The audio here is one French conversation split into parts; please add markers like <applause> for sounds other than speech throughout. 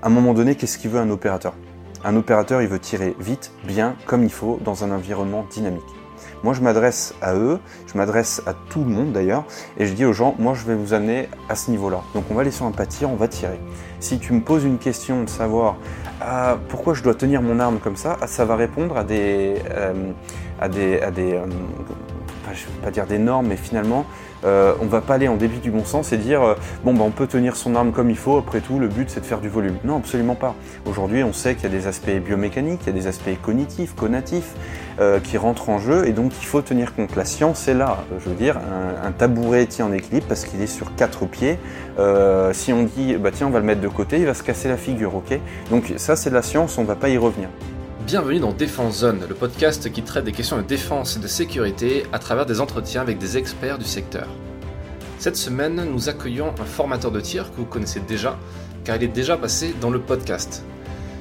À un moment donné, qu'est-ce qu'il veut un opérateur? Un opérateur, il veut tirer vite, bien, comme il faut, dans un environnement dynamique. Moi, je m'adresse à eux, je m'adresse à tout le monde d'ailleurs, et je dis aux gens, moi, je vais vous amener à ce niveau-là. Donc, on va aller sur un pas on va tirer. Si tu me poses une question de savoir ah, pourquoi je dois tenir mon arme comme ça, ça va répondre à des, euh, à des, euh, pas dire des normes, mais finalement, euh, on va pas aller en débit du bon sens et dire euh, bon bah, on peut tenir son arme comme il faut, après tout le but c'est de faire du volume. Non, absolument pas. Aujourd'hui on sait qu'il y a des aspects biomécaniques, il y a des aspects cognitifs, connatifs euh, qui rentrent en jeu et donc il faut tenir compte. La science est là, je veux dire, un, tabouret tient en équilibre parce qu'il est sur quatre pieds. si on dit bah tiens on va le mettre de côté, il va se casser la figure, ok? Donc ça c'est de la science, on va pas y revenir. Bienvenue dans Défense Zone, le podcast qui traite des questions de défense et de sécurité à travers des entretiens avec des experts du secteur. Cette semaine, nous accueillons un formateur de tir que vous connaissez déjà, car il est déjà passé dans le podcast.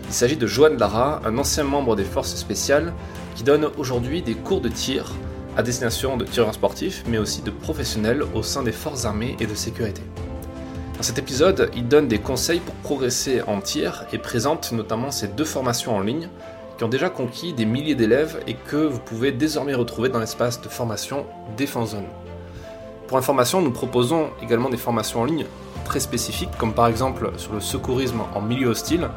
Il s'agit de Joanne Lara, un ancien membre des forces spéciales, qui donne aujourd'hui des cours de tir à destination de tireurs sportifs, mais aussi de professionnels au sein des forces armées et de sécurité. Dans cet épisode, il donne des conseils pour progresser en tir et présente notamment ses deux formations en ligne, qui ont déjà conquis des milliers d'élèves et que vous pouvez désormais retrouver dans l'espace de formation Défense Zone. Pour information, nous proposons également des formations en ligne très spécifiques, comme par exemple sur le secourisme en milieu hostile,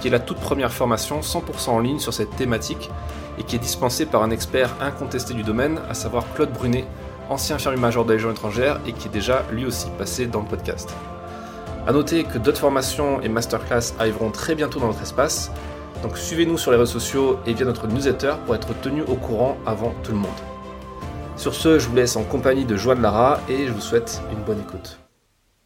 qui est la toute première formation 100% en ligne sur cette thématique et qui est dispensée par un expert incontesté du domaine, à savoir Claude Brunet, ancien infirmier-major de la Légion étrangère et qui est déjà lui aussi passé dans le podcast. A noter que d'autres formations et masterclass arriveront très bientôt dans notre espace, donc suivez-nous sur les réseaux sociaux et via notre newsletter pour être tenu au courant avant tout le monde. Sur ce, je vous laisse en compagnie de Joanne Lara et je vous souhaite une bonne écoute.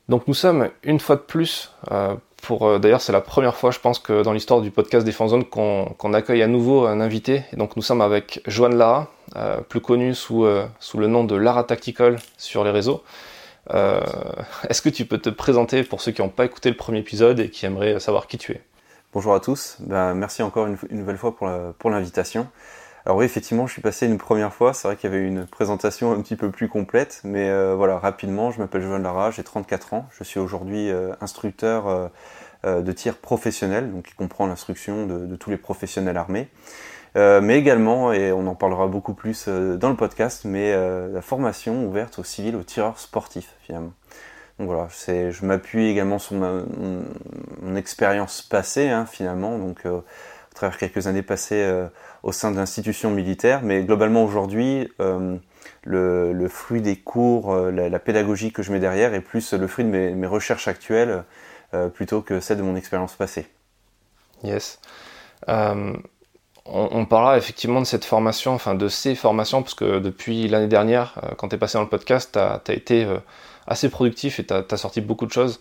Donc nous sommes une fois de plus, euh, pour euh, d'ailleurs c'est la première fois je pense que dans l'histoire du podcast Défense Zone qu'on accueille à nouveau un invité. Et donc nous sommes avec Joanne Lara, euh, plus connue sous, sous le nom de Lara Tactical sur les réseaux. Est-ce que tu peux te présenter pour ceux qui n'ont pas écouté le premier épisode et qui aimeraient savoir qui tu es? Bonjour à tous, ben, merci encore une, nouvelle fois pour l'invitation. Alors oui, effectivement, je suis passé une première fois, c'est vrai qu'il y avait une présentation un petit peu plus complète, mais euh, voilà, rapidement, je m'appelle Joël Lara, j'ai 34 ans, je suis aujourd'hui euh, instructeur euh, de tir professionnel, donc qui comprend l'instruction de, tous les professionnels armés. mais également, et on en parlera beaucoup plus dans le podcast, mais la formation ouverte aux civils, aux tireurs sportifs finalement. Donc voilà, je m'appuie également sur mon, expérience passée hein, finalement, donc euh, à travers quelques années passées euh, au sein d'institutions militaires, mais globalement aujourd'hui, euh, le, fruit des cours, la, pédagogie que je mets derrière est plus le fruit de mes, recherches actuelles plutôt que celle de mon expérience passée. Yes. On, on, parlera effectivement de cette formation, enfin de ces formations, parce que depuis l'année dernière, quand tu es passé dans le podcast, tu as, été assez productif et tu as, sorti beaucoup de choses.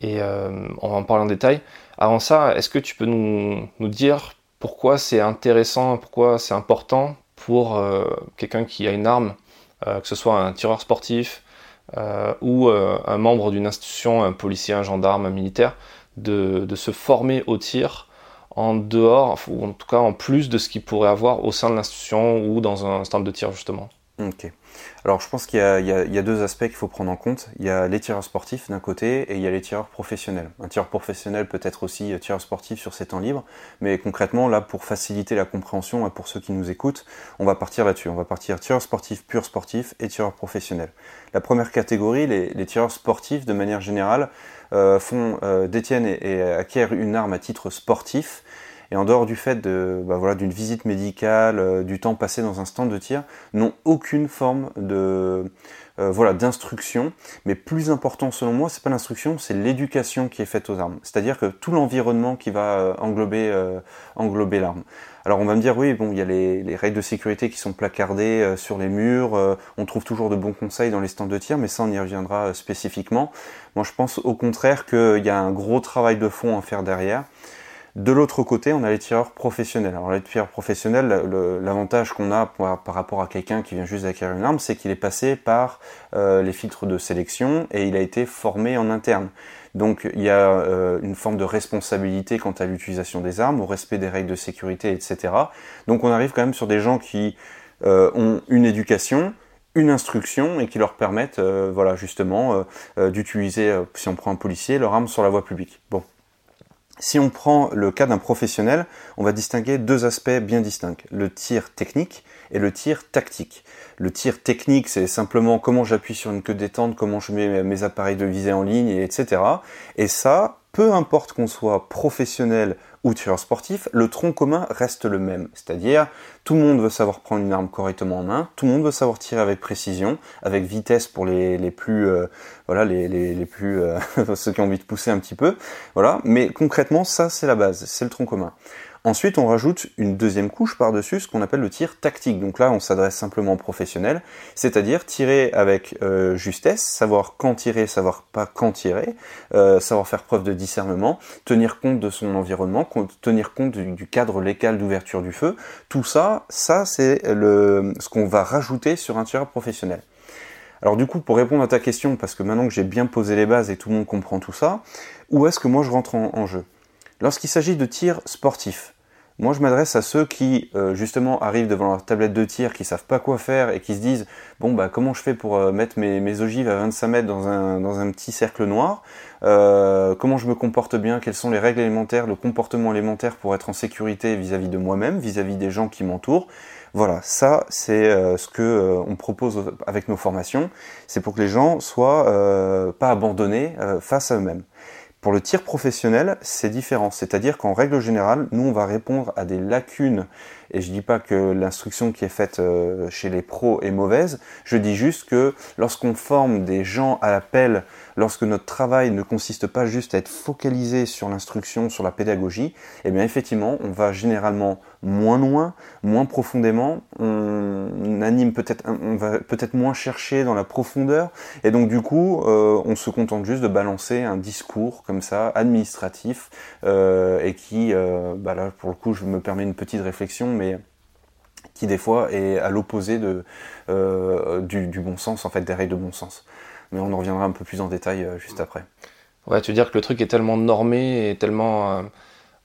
Et euh, on va en parler en détail. Avant ça, est-ce que tu peux nous, dire pourquoi c'est intéressant, pourquoi c'est important pour euh, quelqu'un qui a une arme, euh, que ce soit un tireur sportif ou un membre d'une institution, un policier, un gendarme, un militaire, de, de, se former au tir en dehors, ou en tout cas en plus de ce qu'il pourrait avoir au sein de l'institution ou dans un stand de tir justement? Ok. Alors je pense qu'il y, a deux aspects qu'il faut prendre en compte. Il y a les tireurs sportifs d'un côté et il y a les tireurs professionnels. Un tireur professionnel peut être aussi tireur sportif sur ses temps libres, mais concrètement là pour faciliter la compréhension et pour ceux qui nous écoutent, on va partir là-dessus. On va partir tireur sportif pur sportif et tireur professionnel. La première catégorie, les, tireurs sportifs de manière générale euh, font, euh, détiennent et acquièrent une arme à titre sportif et en dehors du fait de, bah voilà, d'une visite médicale, euh, du temps passé dans un stand de tir, n'ont aucune forme de, euh, voilà, d'instruction. Mais plus important selon moi, c'est pas l'instruction, c'est l'éducation qui est faite aux armes. C'est-à-dire que tout l'environnement qui va euh, englober, englober l'arme. Alors on va me dire oui, bon, il y a les, les règles de sécurité qui sont placardées sur les murs, on trouve toujours de bons conseils dans les stands de tir, mais ça on y reviendra spécifiquement. Moi je pense au contraire qu'il y a un gros travail de fond à faire derrière. De l'autre côté, on a les tireurs professionnels. Alors les tireurs professionnels, l'avantage qu'on a par rapport à quelqu'un qui vient juste d'acquérir une arme, c'est qu'il est passé par euh, les filtres de sélection et il a été formé en interne. Donc il y a euh, une forme de responsabilité quant à l'utilisation des armes, au respect des règles de sécurité, etc. Donc on arrive quand même sur des gens qui euh, ont une éducation, une instruction et qui leur permettent, voilà, justement, d'utiliser, si on prend un policier, leur arme sur la voie publique. Bon, Si on prend le cas d'un professionnel, on va distinguer deux aspects bien distincts, le tir technique et le tir tactique. Le tir technique, c'est simplement comment j'appuie sur une queue détente, comment je mets mes appareils de visée en ligne, etc. Et ça, peu importe qu'on soit professionnel ou tireur sportif, le tronc commun reste le même. C'est-à-dire, tout le monde veut savoir prendre une arme correctement en main, tout le monde veut savoir tirer avec précision, avec vitesse pour les, plus, euh, voilà, les, les, les plus, euh, <laughs> ceux qui ont envie de pousser un petit peu, voilà. Mais concrètement, ça c'est la base, c'est le tronc commun. Ensuite, on rajoute une deuxième couche par-dessus, ce qu'on appelle le tir tactique. Donc là, on s'adresse simplement aux professionnels, c'est-à-dire tirer avec euh, justesse, savoir quand tirer, savoir pas quand tirer, euh, savoir faire preuve de discernement, tenir compte de son environnement, tenir compte du, cadre légal d'ouverture du feu. Tout ça, ça c'est ce qu'on va rajouter sur un tireur professionnel. Alors du coup, pour répondre à ta question, parce que maintenant que j'ai bien posé les bases et tout le monde comprend tout ça, où est-ce que moi je rentre en jeu? Lorsqu'il s'agit de tir sportif, moi je m'adresse à ceux qui euh, justement arrivent devant leur tablette de tir, qui savent pas quoi faire et qui se disent bon bah comment je fais pour euh, mettre mes, ogives à 25 mètres dans un, dans un petit cercle noir, euh, comment je me comporte bien, quelles sont les règles élémentaires, le comportement élémentaire pour être en sécurité vis-à-vis de moi-même, vis-à-vis des gens qui m'entourent? Voilà, ça c'est ce que on propose avec nos formations, c'est pour que les gens soient pas abandonnés face à eux-mêmes. Pour le tir professionnel, c'est différent. C'est-à-dire qu'en règle générale, nous, on va répondre à des lacunes. Et je dis pas que l'instruction qui est faite euh, chez les pros est mauvaise. Je dis juste que lorsqu'on forme des gens à l'appel lorsque notre travail ne consiste pas juste à être focalisé sur l'instruction, sur la pédagogie, eh bien effectivement, on va généralement moins loin, moins profondément, on anime peut-être, on va peut-être moins chercher dans la profondeur, et donc du coup, euh, on se contente juste de balancer un discours comme ça, administratif, euh, et qui, bah là pour le coup, je me permets une petite réflexion, mais qui des fois est à l'opposé de, du, du, bon sens, en fait, des règles de bon sens mais on en reviendra un peu plus en détail euh, juste après. Ouais, tu veux dire que le truc est tellement normé et tellement euh,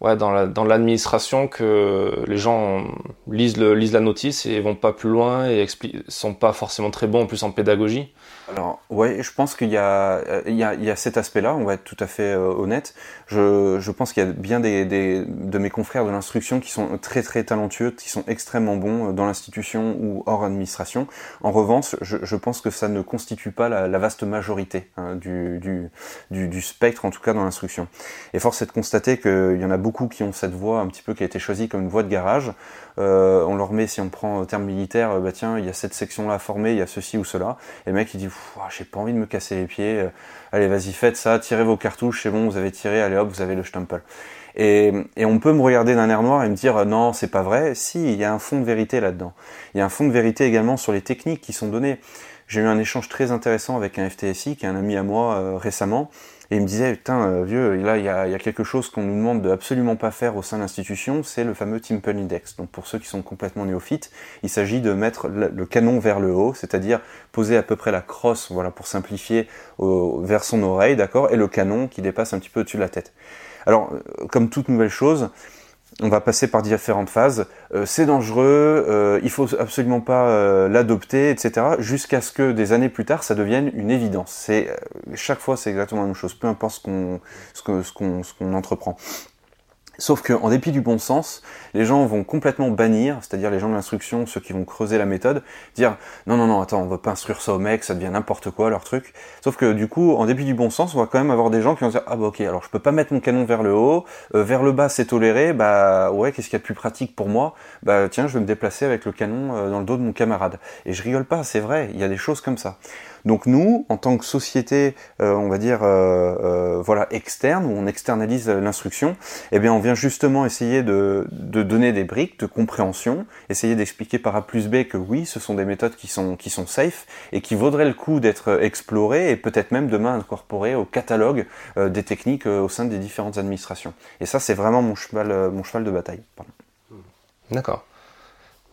ouais, dans l'administration que les gens lisent, le, lisent la notice et vont pas plus loin et sont pas forcément très bons en plus en pédagogie. Alors, ouais, je pense qu'il y, euh, y, y, a cet aspect-là, on va être tout à fait euh, honnête. Je, je pense qu'il y a bien des, des, de mes confrères de l'instruction qui sont très très talentueux, qui sont extrêmement bons euh, dans l'institution ou hors administration. En revanche, je, je, pense que ça ne constitue pas la, la vaste majorité hein, du, du, du, du, spectre, en tout cas dans l'instruction. Et force est de constater qu'il y en a beaucoup qui ont cette voie un petit peu qui a été choisie comme une voie de garage. Euh, on leur met, si on prend terme militaire, bah tiens, il y a cette section-là à former, il y a ceci ou cela. Et le mec, il dit j'ai pas envie de me casser les pieds, euh, allez vas-y faites ça, tirez vos cartouches, c'est bon, vous avez tiré, allez hop, vous avez le stempel. Et, et on peut me regarder d'un air noir et me dire non, c'est pas vrai. Si, il y a un fond de vérité là-dedans. Il y a un fond de vérité également sur les techniques qui sont données. J'ai eu un échange très intéressant avec un FTSI, qui est un ami à moi euh, récemment, et il me disait, putain, euh, vieux, là, il y a, quelque chose qu'on nous demande de absolument pas faire au sein de l'institution, c'est le fameux Timple Index. Donc pour ceux qui sont complètement néophytes, il s'agit de mettre le, canon vers le haut, c'est-à-dire poser à peu près la crosse, voilà, pour simplifier, vers son oreille, d'accord, et le canon qui dépasse un petit peu au-dessus de la tête. Alors, euh, comme toute nouvelle chose, on va passer par différentes phases. Euh, c'est dangereux, euh, il faut absolument pas euh, l'adopter, etc. Jusqu'à ce que des années plus tard, ça devienne une évidence. C'est chaque fois, c'est exactement la même chose, peu importe ce qu'on ce qu'on ce qu'on entreprend. Sauf qu'en dépit du bon sens, les gens vont complètement bannir, c'est-à-dire les gens de l'instruction, ceux qui vont creuser la méthode, dire non non non attends on va pas instruire ça au mec, ça devient n'importe quoi leur truc. Sauf que du coup, en dépit du bon sens, on va quand même avoir des gens qui vont dire ah bah ok alors je peux pas mettre mon canon vers le haut, euh, vers le bas c'est toléré, bah ouais qu'est-ce qu'il y a de plus pratique pour moi? Bah tiens je vais me déplacer avec le canon euh, dans le dos de mon camarade. Et je rigole pas, c'est vrai, il y a des choses comme ça. Donc nous, en tant que société, euh, on va dire euh, euh, voilà externe où on externalise l'instruction, eh bien on vient justement essayer de, donner des briques de compréhension, essayer d'expliquer par A plus B que oui, ce sont des méthodes qui sont qui safe et qui vaudraient le coup d'être explorées et peut-être même demain incorporées au catalogue des techniques au sein des différentes administrations. Et ça, c'est vraiment mon cheval de bataille. D'accord.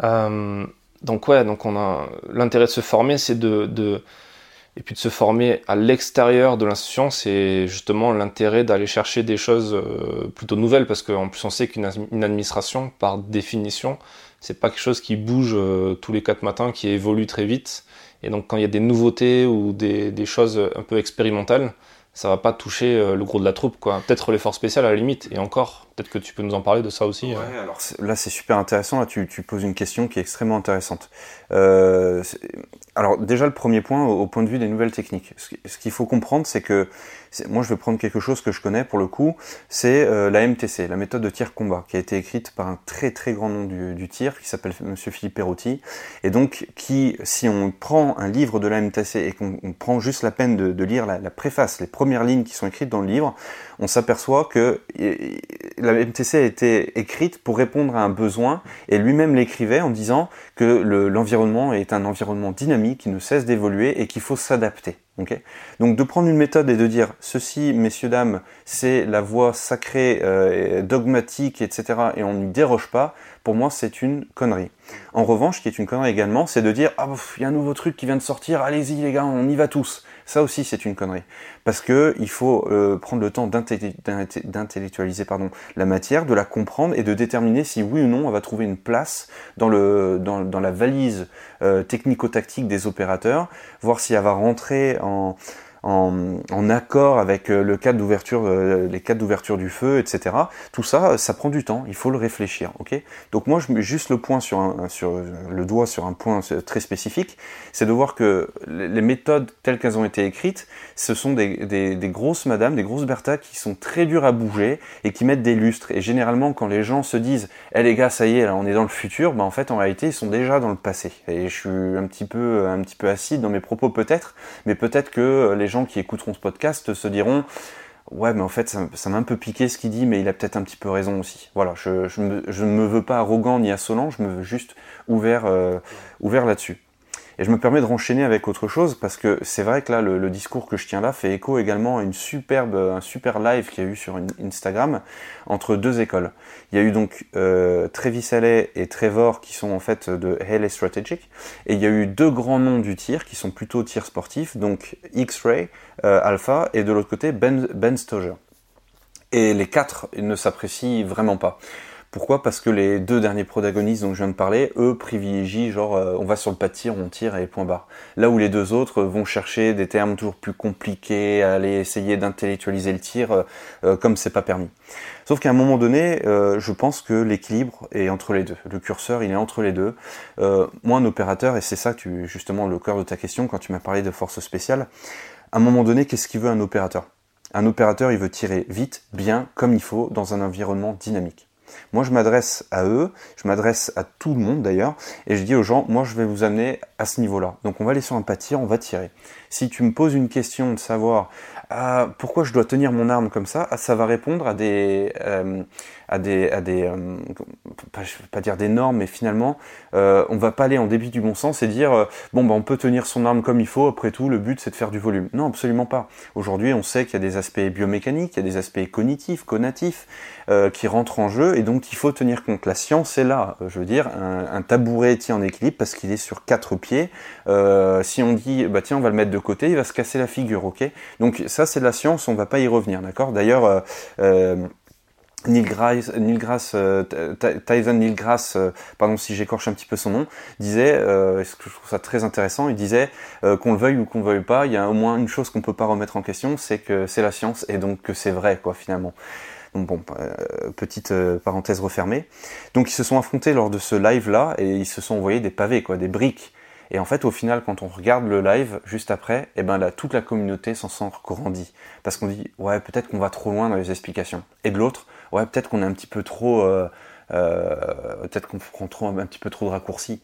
donc ouais, donc on a l'intérêt de se former, c'est de et puis de se former à l'extérieur de l'institution, c'est justement l'intérêt d'aller chercher des choses euh, plutôt nouvelles, parce qu'en plus on sait qu'une administration, par définition, c'est pas quelque chose qui bouge euh, tous les quatre matins, qui évolue très vite. Et donc quand il y a des nouveautés ou des, choses un peu expérimentales, ça va pas toucher euh, le gros de la troupe, quoi. Peut-être l'effort spécial à la limite, et encore, peut-être que tu peux nous en parler de ça aussi. Ouais, alors là c'est super intéressant, là tu, poses une question qui est extrêmement intéressante. Alors déjà le premier point au, point de vue des nouvelles techniques, ce qu'il faut comprendre c'est que moi je vais prendre quelque chose que je connais pour le coup, c'est euh, la MTC, la méthode de tir combat, qui a été écrite par un très très grand nom du, tir, qui s'appelle Monsieur Philippe Perotti, et donc qui, si on prend un livre de la MTC et qu'on prend juste la peine de, lire la, préface, les premières lignes qui sont écrites dans le livre, on s'aperçoit que la MTC a été écrite pour répondre à un besoin, et lui-même l'écrivait en disant que l'environnement est un environnement dynamique qui ne cesse d'évoluer et qu'il faut s'adapter. Donc de prendre une méthode et de dire ceci, messieurs, dames, c'est la voie sacrée, euh, dogmatique, etc., et on n'y déroge pas, pour moi c'est une connerie. En revanche, ce qui est une connerie également, c'est de dire ah il y a un nouveau truc qui vient de sortir, allez-y les gars, on y va tous. Ça aussi, c'est une connerie. Parce que il faut euh, prendre le temps d'intellectualiser pardon, la matière, de la comprendre et de déterminer si oui ou non elle va trouver une place dans, le, dans, la valise euh, technico-tactique des opérateurs, voir si elle va rentrer en, en, accord avec euh, le cadre d'ouverture, euh, les cadres d'ouverture du feu, etc. Tout ça, ça prend du temps. Il faut le réfléchir. Ok? Donc moi, je mets juste le point sur, un, sur le doigt sur un point très spécifique, c'est de voir que les méthodes telles qu'elles ont été écrites, ce sont des grosses madames, des grosses Bertha qui sont très dures à bouger et qui mettent des lustres. Et généralement, quand les gens se disent, eh les gars, ça y est, là, on est dans le futur, bah en fait, en réalité, ils sont déjà dans le passé. Et je suis un petit peu, un petit peu acide dans mes propos peut-être, mais peut-être que les gens qui écouteront ce podcast se diront ouais mais en fait ça m'a un peu piqué ce qu'il dit mais il a peut-être un petit peu raison aussi. Voilà je, ne me veux pas arrogant ni insolent je me veux juste ouvert euh, ouvert là-dessus et je me permets de renchaîner avec autre chose parce que c'est vrai que là, le, discours que je tiens là fait écho également à une superbe, un super live qu'il y a eu sur Instagram entre deux écoles. Il y a eu donc euh, Travis Alley et Trevor qui sont en fait de Haley Strategic. Et il y a eu deux grands noms du tir qui sont plutôt tir sportif, donc X-Ray euh, Alpha et de l'autre côté Ben, ben Stoger. Et les quatre ne s'apprécient vraiment pas. Pourquoi? Parce que les deux derniers protagonistes dont je viens de parler, eux privilégient genre euh, on va sur le pas de tir, on tire et point barre. Là où les deux autres vont chercher des termes toujours plus compliqués, aller essayer d'intellectualiser le tir euh, euh, comme c'est pas permis. Sauf qu'à un moment donné, je pense que l'équilibre est entre les deux. Le curseur, il est entre les deux. moi, un opérateur, et c'est ça tu, justement le cœur de ta question quand tu m'as parlé de force spéciale, à un moment donné, qu'est-ce qu'il veut un opérateur? Un opérateur, il veut tirer vite, bien, comme il faut, dans un environnement dynamique. Moi, je m'adresse à eux, je m'adresse à tout le monde d'ailleurs, et je dis aux gens, moi, je vais vous amener à ce niveau-là. Donc, on va aller sur un pas on va tirer. Si tu me poses une question de savoir pourquoi je dois tenir mon arme comme ça, ça va répondre à des, euh, euh, pas, dire des normes, mais finalement, euh, on va pas aller en débit du bon sens et dire bon bah on peut tenir son arme comme il faut. Après tout, le but c'est de faire du volume. Non, absolument pas. Aujourd'hui, on sait qu'il y a des aspects biomécaniques, il y a des aspects cognitifs, conatifs qui rentrent en jeu et donc il faut tenir compte. La science est là. Je veux dire, un, un tabouret tient en équilibre parce qu'il est sur quatre pieds. si on dit bah tiens on va le mettre de côté, il va se casser la figure, ok? Donc ça c'est de la science, on va pas y revenir, d'accord? D'ailleurs Neil Grass, Neil Grass euh, Tyson Neil Grass, euh, pardon si j'écorche un petit peu son nom, disait, euh, je trouve ça très intéressant, il disait euh, qu'on le veuille ou qu'on le veuille pas, il y a au moins une chose qu'on peut pas remettre en question, c'est que c'est la science et donc que c'est vrai quoi finalement. Bon, petite parenthèse refermée. Donc ils se sont affrontés lors de ce live là et ils se sont envoyés des pavés quoi, des briques. Et en fait, au final, quand on regarde le live juste après, eh ben toute la communauté s'en sent grandie. Parce qu'on dit, ouais, peut-être qu'on va trop loin dans les explications. Et de l'autre, ouais, peut-être qu'on est un petit peu trop, euh, euh, peut-être qu'on prend un petit peu trop de raccourcis.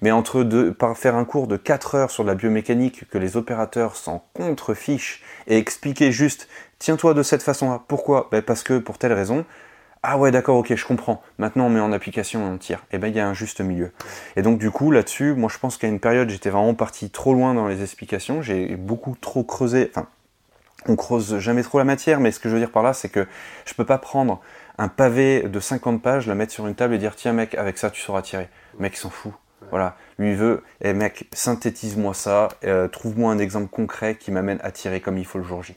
Mais entre deux, par faire un cours de 4 heures sur la biomécanique que les opérateurs s'en contrefichent et expliquer juste, tiens-toi de cette façon-là. Pourquoi? Ben Parce que pour telle raison. Ah ouais, d'accord, ok, je comprends. Maintenant, on met en application et on tire. Et eh ben, il y a un juste milieu. Et donc, du coup, là-dessus, moi, je pense qu'à une période, j'étais vraiment parti trop loin dans les explications. J'ai beaucoup trop creusé. Enfin, on creuse jamais trop la matière, mais ce que je veux dire par là, c'est que je peux pas prendre un pavé de 50 pages, le mettre sur une table et dire tiens mec, avec ça tu sauras tirer. Mec s'en fout. Voilà, lui veut, eh mec, synthétise-moi ça, euh, trouve-moi un exemple concret qui m'amène à tirer comme il faut le jour J.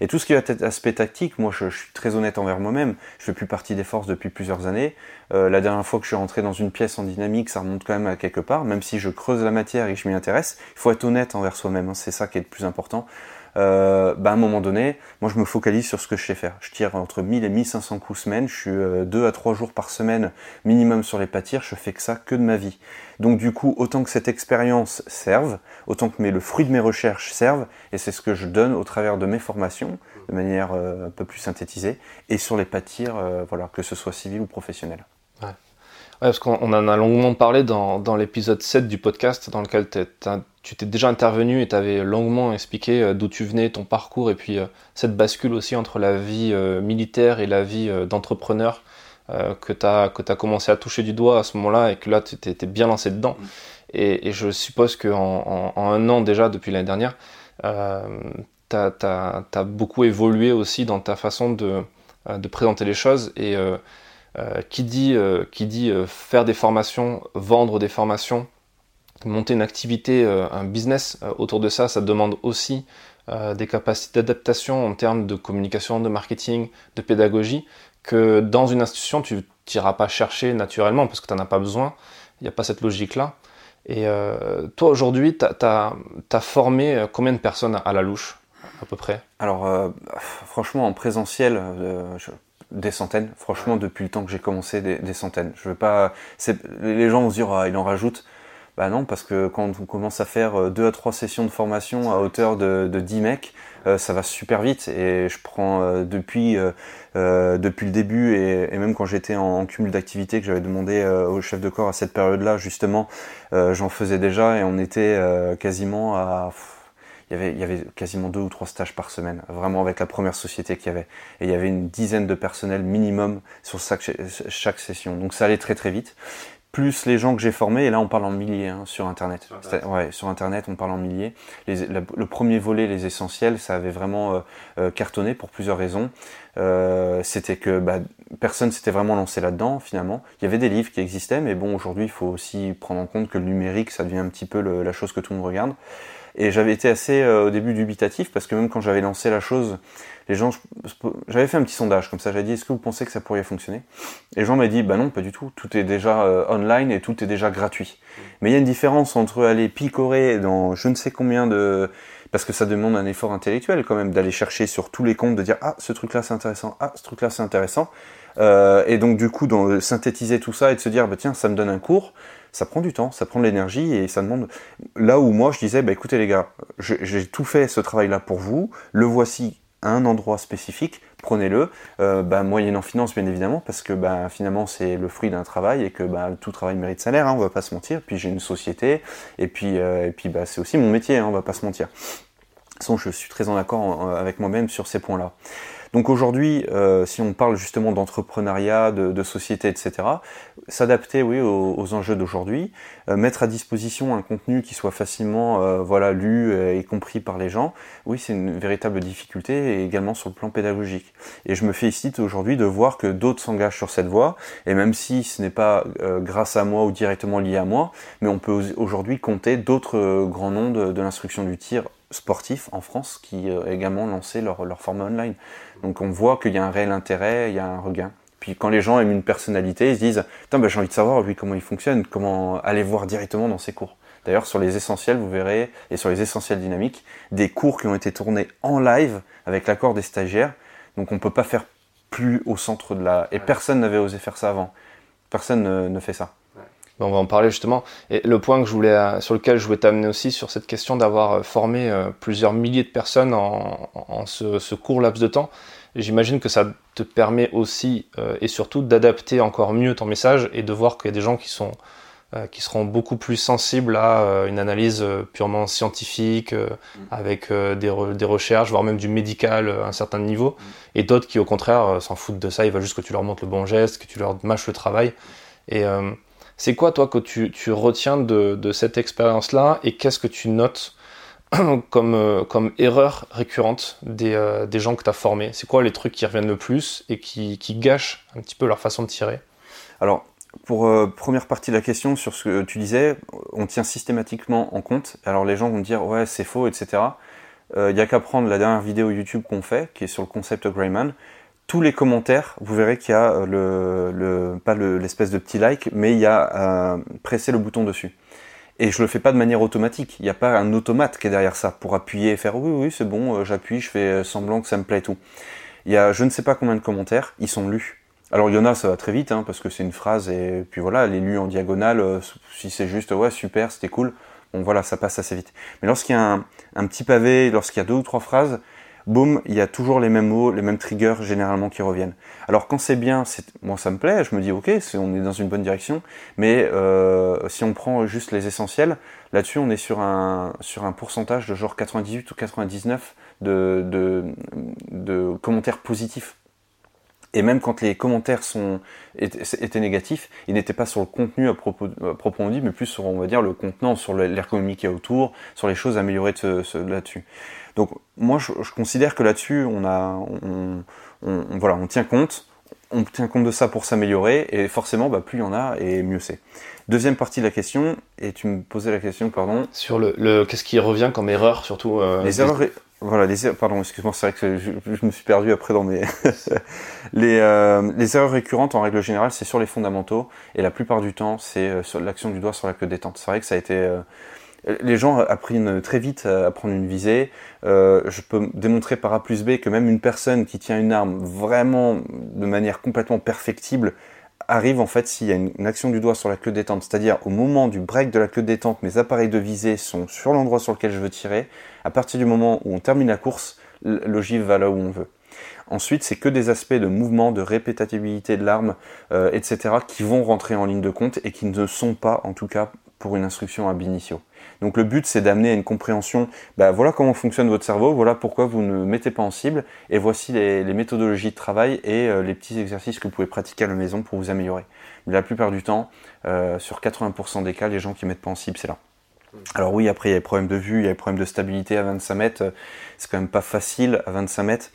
Et tout ce qui va être aspect tactique, moi je, suis très honnête envers moi-même, je fais plus partie des forces depuis plusieurs années. Euh, la dernière fois que je suis rentré dans une pièce en dynamique, ça remonte quand même à quelque part, même si je creuse la matière et que je m'y intéresse, il faut être honnête envers soi-même, hein, c'est ça qui est le plus important. Euh, bah, à un moment donné, moi je me focalise sur ce que je sais faire. Je tire entre 1000 et 1500 coups semaine, je suis euh, 2 à 3 jours par semaine minimum sur les pâtires, je fais que ça que de ma vie. Donc du coup, autant que cette expérience serve, autant que le fruit de mes recherches servent, et c'est ce que je donne au travers de mes formations, de manière euh, un peu plus synthétisée, et sur les pâtires, euh, voilà, que ce soit civil ou professionnel. Parce qu'on en a longuement parlé dans, dans l'épisode 7 du podcast, dans lequel tu t'es déjà intervenu et tu avais longuement expliqué euh, d'où tu venais, ton parcours, et puis cette bascule aussi entre la vie militaire et la vie d'entrepreneur euh, que tu as, commencé à toucher du doigt à ce moment-là et que là tu étais bien lancé dedans. Et, je suppose qu'en en, un an déjà, depuis l'année dernière, euh, tu as, beaucoup évolué aussi dans ta façon de, euh, de présenter les choses. Et euh, euh qui dit, qui dit faire des formations, vendre des formations, monter une activité, un business autour de ça, ça demande aussi des capacités d'adaptation en termes de communication, de marketing, de pédagogie que dans une institution, tu n'iras pas chercher naturellement parce que tu n'en as pas besoin. Il n'y a pas cette logique-là. Et euh, toi, aujourd'hui, tu as, formé euh, combien de personnes à la louche, à peu près? Alors, euh, franchement, en présentiel, des centaines. Franchement, depuis le temps que j'ai commencé, des, centaines. Je veux pas. Les gens vont se dire, ah, il en rajoute. Bah non, parce que quand on commence à faire deux à trois sessions de formation à hauteur de, de 10 mecs, ça va super vite. Et je prends depuis euh, depuis le début et, et même quand j'étais en, en, cumul d'activités que j'avais demandé euh, au chef de corps à cette période-là justement, euh, j'en faisais déjà et on était quasiment à il y, avait, il y avait quasiment deux ou trois stages par semaine, vraiment avec la première société qu'il y avait. Et il y avait une dizaine de personnels minimum sur chaque, chaque session. Donc ça allait très très vite plus les gens que j'ai formés, et là on parle en milliers hein, sur Internet. Sur Internet. Ouais, sur Internet on parle en milliers. Les, le premier volet, les essentiels, ça avait vraiment euh, euh, cartonné pour plusieurs raisons. Euh, c'était que bah, personne s'était vraiment lancé là-dedans finalement. Il y avait des livres qui existaient, mais bon aujourd'hui il faut aussi prendre en compte que le numérique ça devient un petit peu le, la chose que tout le monde regarde. Et j'avais été assez euh, au début dubitatif parce que même quand j'avais lancé la chose, les gens, j'avais fait un petit sondage comme ça, j'avais dit est-ce que vous pensez que ça pourrait fonctionner? Et les gens m'ont dit bah non, pas du tout, tout est déjà euh, online et tout est déjà gratuit. Mais il y a une différence entre aller picorer dans je ne sais combien de parce que ça demande un effort intellectuel quand même d'aller chercher sur tous les comptes, de dire ah ce truc là c'est intéressant, ah ce truc là c'est intéressant, euh, et donc du coup dans, synthétiser tout ça et de se dire bah tiens ça me donne un cours, ça prend du temps, ça prend de l'énergie et ça demande. Là où moi je disais bah écoutez les gars, j'ai tout fait ce travail là pour vous, le voici à un endroit spécifique, prenez-le, euh, bah, moyennant finance bien évidemment, parce que bah, finalement c'est le fruit d'un travail et que bah, tout travail mérite salaire, hein, on va pas se mentir. Puis j'ai une société et puis euh, puis bah, c'est aussi mon métier, hein, on va pas se mentir. Façon, je suis très en accord avec moi-même sur ces points-là. Donc aujourd'hui, euh, si on parle justement d'entrepreneuriat, de, société, etc., s'adapter aux, enjeux d'aujourd'hui, mettre à disposition un contenu qui soit facilement euh, voilà, lu et compris par les gens, oui, c'est une véritable difficulté et également sur le plan pédagogique. Et je me félicite aujourd'hui de voir que d'autres s'engagent sur cette voie, et même si ce n'est pas grâce à moi ou directement lié à moi, mais on peut aujourd'hui compter d'autres grands noms de, de l'instruction du tir sportif en France qui ont également lancé leur, leur format online. Donc on voit qu'il y a un réel intérêt, il y a un regain. Puis quand les gens aiment une personnalité, ils se disent Putain, ben, j'ai envie de savoir lui comment il fonctionne, comment aller voir directement dans ses cours. D'ailleurs, sur les essentiels, vous verrez, et sur les essentiels dynamiques, des cours qui ont été tournés en live avec l'accord des stagiaires. Donc on ne peut pas faire plus au centre de la. Et personne n'avait osé faire ça avant. Personne ne, ne fait ça. On va en parler justement. Et le point que je voulais, sur lequel je voulais t'amener aussi, sur cette question d'avoir euh, formé euh, plusieurs milliers de personnes en, en ce, ce, court laps de temps, j'imagine que ça te permet aussi euh, et surtout d'adapter encore mieux ton message et de voir qu'il y a des gens qui sont qui seront beaucoup plus sensibles à une analyse purement scientifique, mm. avec des, des, recherches, voire même du médical à un certain niveau, mm. et d'autres qui au contraire s'en foutent de ça, ils veulent juste que tu leur montres le bon geste, que tu leur mâches le travail. Et c'est quoi, toi, que tu, retiens de, cette expérience-là et qu'est-ce que tu notes <clears throat> comme, euh, comme erreur récurrente des, euh, gens que tu as formés? C'est quoi les trucs qui reviennent le plus et qui, gâchent un petit peu leur façon de tirer? Alors, pour euh, première partie de la question, sur ce que tu disais, on tient systématiquement en compte. Alors les gens vont dire ouais c'est faux, etc. Il n'y a qu'à prendre la dernière vidéo YouTube qu'on fait, qui est sur le concept Greyman tous les commentaires, vous verrez qu'il y a euh, le, le pas l'espèce de petit like, mais il y a euh, pressé le bouton dessus. Et je le fais pas de manière automatique. Il n'y a pas un automate qui est derrière ça pour appuyer et faire oui, oui, c'est bon, euh, j'appuie, je fais semblant que ça me plaît et tout. Il y a je ne sais pas combien de commentaires, ils sont lus. Alors il y en a, ça va très vite, hein, parce que c'est une phrase et puis voilà, elle est lue en diagonale. Euh, si c'est juste ouais, super, c'était cool, bon voilà, ça passe assez vite. Mais lorsqu'il y a un, un petit pavé, lorsqu'il y a deux ou trois phrases, boum, il y a toujours les mêmes mots, les mêmes triggers généralement qui reviennent. Alors quand c'est bien, moi ça me plaît, je me dis ok, on est dans une bonne direction, mais euh, si on prend juste les essentiels, là-dessus on est sur un, sur un pourcentage de genre 98 ou 99 de, de, de commentaires positifs. Et même quand les commentaires sont, étaient, négatifs, ils n'étaient pas sur le contenu à, propos, proprement dit, mais plus sur, on va dire, le contenant, sur l'ergonomie qu'il y a autour, sur les choses améliorées là-dessus. Donc moi, je, considère que là-dessus, on a, on, voilà, on tient compte, on tient compte de ça pour s'améliorer, et forcément, bah, plus il y en a, et mieux c'est. Deuxième partie de la question, et tu me posais la question, pardon. Sur le, le qu'est-ce qui revient comme erreur, surtout euh, Les erreurs, voilà, les er-, pardon, excuse-moi, c'est vrai que je, me suis perdu après dans mes <laughs> les, euh, les erreurs récurrentes en règle générale, c'est sur les fondamentaux et la plupart du temps, c'est euh, sur l'action du doigt sur la queue détente. C'est vrai que ça a été les gens apprennent très vite à prendre une visée. Euh, je peux démontrer par A plus B que même une personne qui tient une arme vraiment de manière complètement perfectible arrive en fait s'il y a une, action du doigt sur la queue détente, c'est-à-dire au moment du break de la queue détente, mes appareils de visée sont sur l'endroit sur lequel je veux tirer. À partir du moment où on termine la course, l'ogive va là où on veut. Ensuite, c'est que des aspects de mouvement, de répétabilité de l'arme, euh, etc., qui vont rentrer en ligne de compte et qui ne sont pas, en tout cas, pour une instruction à initio. Donc le but, c'est d'amener à une compréhension, bah, voilà comment fonctionne votre cerveau, voilà pourquoi vous ne mettez pas en cible, et voici les, méthodologies de travail et euh, les petits exercices que vous pouvez pratiquer à la maison pour vous améliorer. Mais la plupart du temps, euh, sur 80% des cas, les gens qui mettent pas en cible, c'est là. Alors oui, après il y a des problèmes de vue, il y a des problèmes de stabilité à 25 mètres, c'est quand même pas facile à 25 mètres.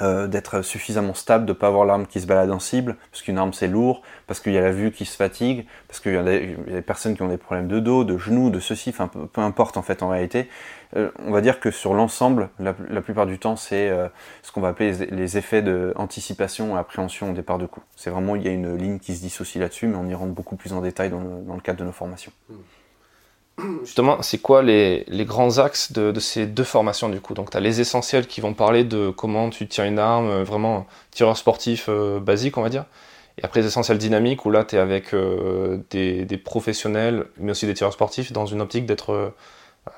Euh, d'être suffisamment stable, de pas avoir l'arme qui se balade en cible, parce qu'une arme c'est lourd, parce qu'il y a la vue qui se fatigue, parce qu'il y, a des personnes qui ont des problèmes de dos, de genoux, de ceci, enfin peu, importe en fait en réalité. Euh, on va dire que sur l'ensemble, la, plupart du temps, c'est euh, ce qu'on va appeler les, effets d'anticipation et appréhension au départ de coup. C'est vraiment, il y a une ligne qui se dissocie là-dessus, mais on y rentre beaucoup plus en détail dans le, cadre de nos formations. Mmh. Justement, c'est quoi les, grands axes de, ces deux formations du coup Donc, tu as les essentiels qui vont parler de comment tu tiens une arme, euh, vraiment tireur sportif euh, basique, on va dire. Et après, les essentiels dynamiques où là, tu es avec euh, des, professionnels, mais aussi des tireurs sportifs, dans une optique d'être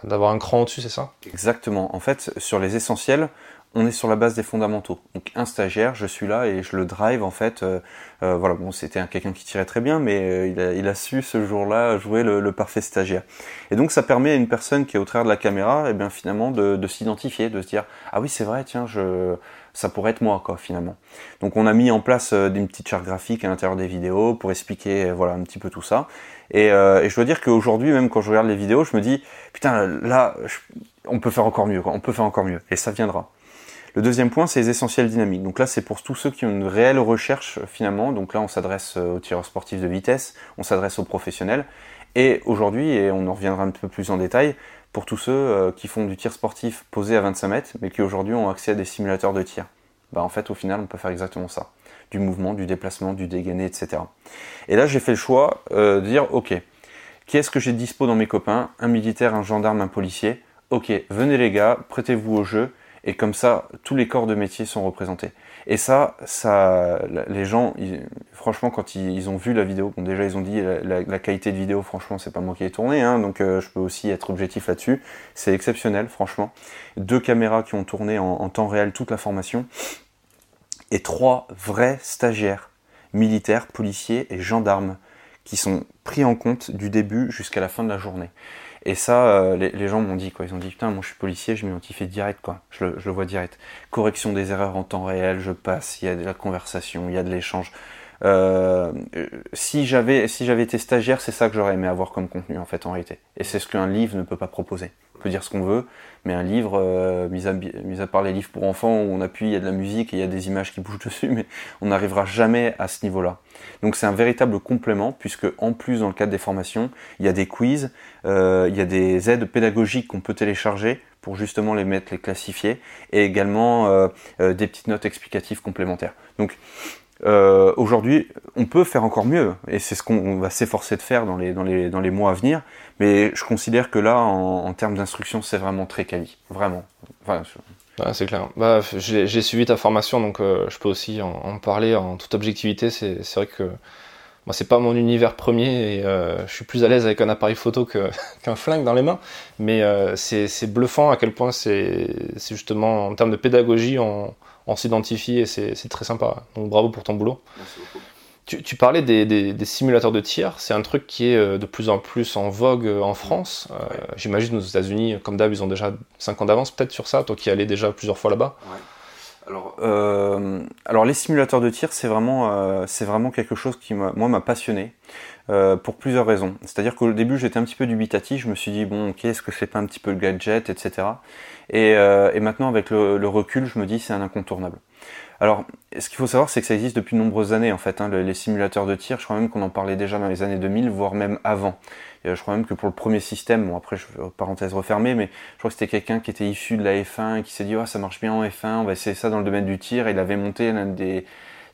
d'avoir un cran au-dessus, c'est ça? Exactement. En fait, sur les essentiels, on est sur la base des fondamentaux. Donc un stagiaire, je suis là et je le drive en fait. Euh, euh, voilà, bon, c'était quelqu'un qui tirait très bien, mais euh, il, a, su ce jour-là jouer le, parfait stagiaire. Et donc ça permet à une personne qui est au travers de la caméra, et eh bien finalement de, s'identifier, de se dire ah oui c'est vrai, tiens, je, ça pourrait être moi quoi finalement. Donc on a mis en place une petite charte graphique à l'intérieur des vidéos pour expliquer voilà un petit peu tout ça. Et, je dois dire qu'aujourd'hui même quand je regarde les vidéos, je me dis putain là on peut faire encore mieux, quoi. on peut faire encore mieux, et ça viendra. Le deuxième point, c'est les essentiels dynamiques. Donc là, c'est pour tous ceux qui ont une réelle recherche finalement. Donc là, on s'adresse euh, aux tireurs sportifs de vitesse, on s'adresse aux professionnels. Et aujourd'hui, et on en reviendra un peu plus en détail, pour tous ceux euh, qui font du tir sportif posé à 25 mètres, mais qui aujourd'hui ont accès à des simulateurs de tir. Bah en fait, au final, on peut faire exactement ça. Du mouvement, du déplacement, du dégainé, etc. Et là, j'ai fait le choix euh, de dire, ok, qui est-ce que j'ai dispo dans mes copains? Un militaire, un gendarme, un policier. Ok, venez les gars, prêtez-vous au jeu et comme ça, tous les corps de métier sont représentés. Et ça, ça, les gens, franchement, quand ils, ont vu la vidéo, déjà ils ont dit la, qualité de vidéo, franchement, c'est pas moi qui ai tourné, hein, donc euh, je peux aussi être objectif là-dessus. C'est exceptionnel, franchement. Deux caméras qui ont tourné en, en temps réel toute la formation et trois vrais stagiaires, militaires, policiers et gendarmes qui sont pris en compte du début jusqu'à la fin de la journée. Et ça, euh, les, gens m'ont dit quoi. Ils ont dit putain, moi je suis policier, je m'identifie direct quoi. Je je le, vois direct. Correction des erreurs en temps réel, je passe. Il y a de la conversation, il y a de l'échange. Euh, si j'avais si été stagiaire, c'est ça que j'aurais aimé avoir comme contenu en fait en réalité. Et c'est ce qu'un livre ne peut pas proposer. On peut dire ce qu'on veut, mais un livre, euh, mis, à, mis, à, part les livres pour enfants où on appuie, il y a de la musique et il y a des images qui bougent <laughs> dessus, mais on n'arrivera jamais à ce niveau-là. Donc c'est un véritable complément puisque en plus dans le cadre des formations, il y a des quiz, euh, il y a des aides pédagogiques qu'on peut télécharger pour justement les mettre, les classifier, et également des petites notes explicatives complémentaires. Donc Aujourd'hui, on peut faire encore mieux, et c'est ce qu'on va s'efforcer de faire dans les, dans, les, dans les mois à venir, mais je considère que là, en, termes d'instruction, c'est vraiment très quali, vraiment. Enfin, c'est clair. Bah, j'ai suivi ta formation, donc je peux aussi en, parler en toute objectivité. C'est vrai que moi, c'est pas mon univers premier et euh, je suis plus à l'aise avec un appareil photo <laughs> qu'un flingue dans les mains. Mais euh, c'est bluffant à quel point c'est justement en termes de pédagogie, on, on s'identifie et c'est très sympa. Donc bravo pour ton boulot. Merci beaucoup. Tu, tu parlais des, des, des, simulateurs de tir, c'est un truc qui est euh, de plus en plus en vogue en France. J'imagine aux États-Unis, comme d'hab, ils ont déjà 5 ans d'avance peut-être sur ça, toi qui allais déjà plusieurs fois là-bas. Ouais. Alors, euh, alors les simulateurs de tir, c'est vraiment, euh, c'est vraiment quelque chose qui m'a passionné euh, pour plusieurs raisons. C'est-à-dire qu'au début j'étais un petit peu dubitatif, je me suis dit bon ok est-ce que c'est pas un petit peu le gadget, etc. Et, maintenant avec le, le, recul, je me dis c'est un incontournable. Alors, ce qu'il faut savoir, c'est que ça existe depuis de nombreuses années en fait, hein, les simulateurs de tir. Je crois même qu'on en parlait déjà dans les années 2000, voire même avant. Je crois même que pour le premier système, bon après, je, parenthèse refermée, mais je crois que c'était quelqu'un qui était issu de la F1 et qui s'est dit, oh, ça marche bien en F1, on va essayer ça dans le domaine du tir. Il avait monté l'un des,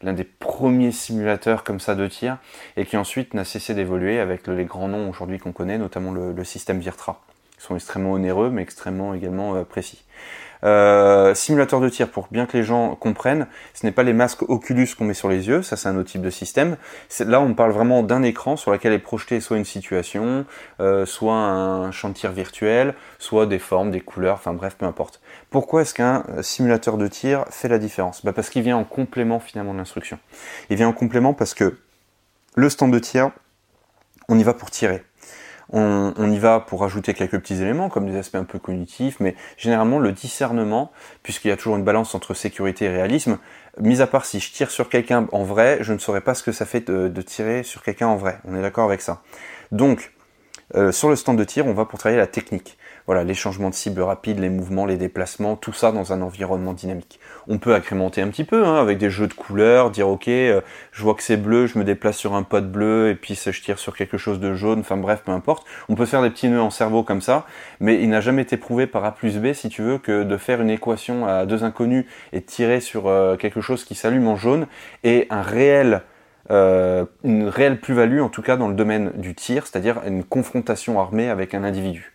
l'un des premiers simulateurs comme ça de tir, et qui ensuite n'a cessé d'évoluer avec les grands noms aujourd'hui qu'on connaît, notamment le, système Virtra. Ils sont extrêmement onéreux, mais extrêmement également euh, précis. Euh, simulateur de tir, pour bien que les gens comprennent, ce n'est pas les masques Oculus qu'on met sur les yeux, ça c'est un autre type de système. Là on parle vraiment d'un écran sur lequel est projeté soit une situation, euh, soit un champ de tir virtuel, soit des formes, des couleurs, enfin bref, peu importe. Pourquoi est-ce qu'un simulateur de tir fait la différence? Bah Parce qu'il vient en complément finalement de l'instruction. Il vient en complément parce que le stand de tir, on y va pour tirer. On, y va pour ajouter quelques petits éléments, comme des aspects un peu cognitifs, mais généralement le discernement, puisqu'il y a toujours une balance entre sécurité et réalisme, mis à part si je tire sur quelqu'un en vrai, je ne saurais pas ce que ça fait de, tirer sur quelqu'un en vrai. On est d'accord avec ça. Donc, euh, sur le stand de tir, on va pour travailler la technique voilà, les changements de cible rapides, les mouvements, les déplacements, tout ça dans un environnement dynamique. On peut agrémenter un petit peu hein, avec des jeux de couleurs, dire ok, euh, je vois que c'est bleu, je me déplace sur un pot bleu et puis je tire sur quelque chose de jaune, enfin bref, peu importe. On peut faire des petits nœuds en cerveau comme ça, mais il n'a jamais été prouvé par A plus B, si tu veux, que de faire une équation à deux inconnus et tirer sur euh, quelque chose qui s'allume en jaune et un réel euh, une réelle plus-value en tout cas dans le domaine du tir, c'est-à-dire une confrontation armée avec un individu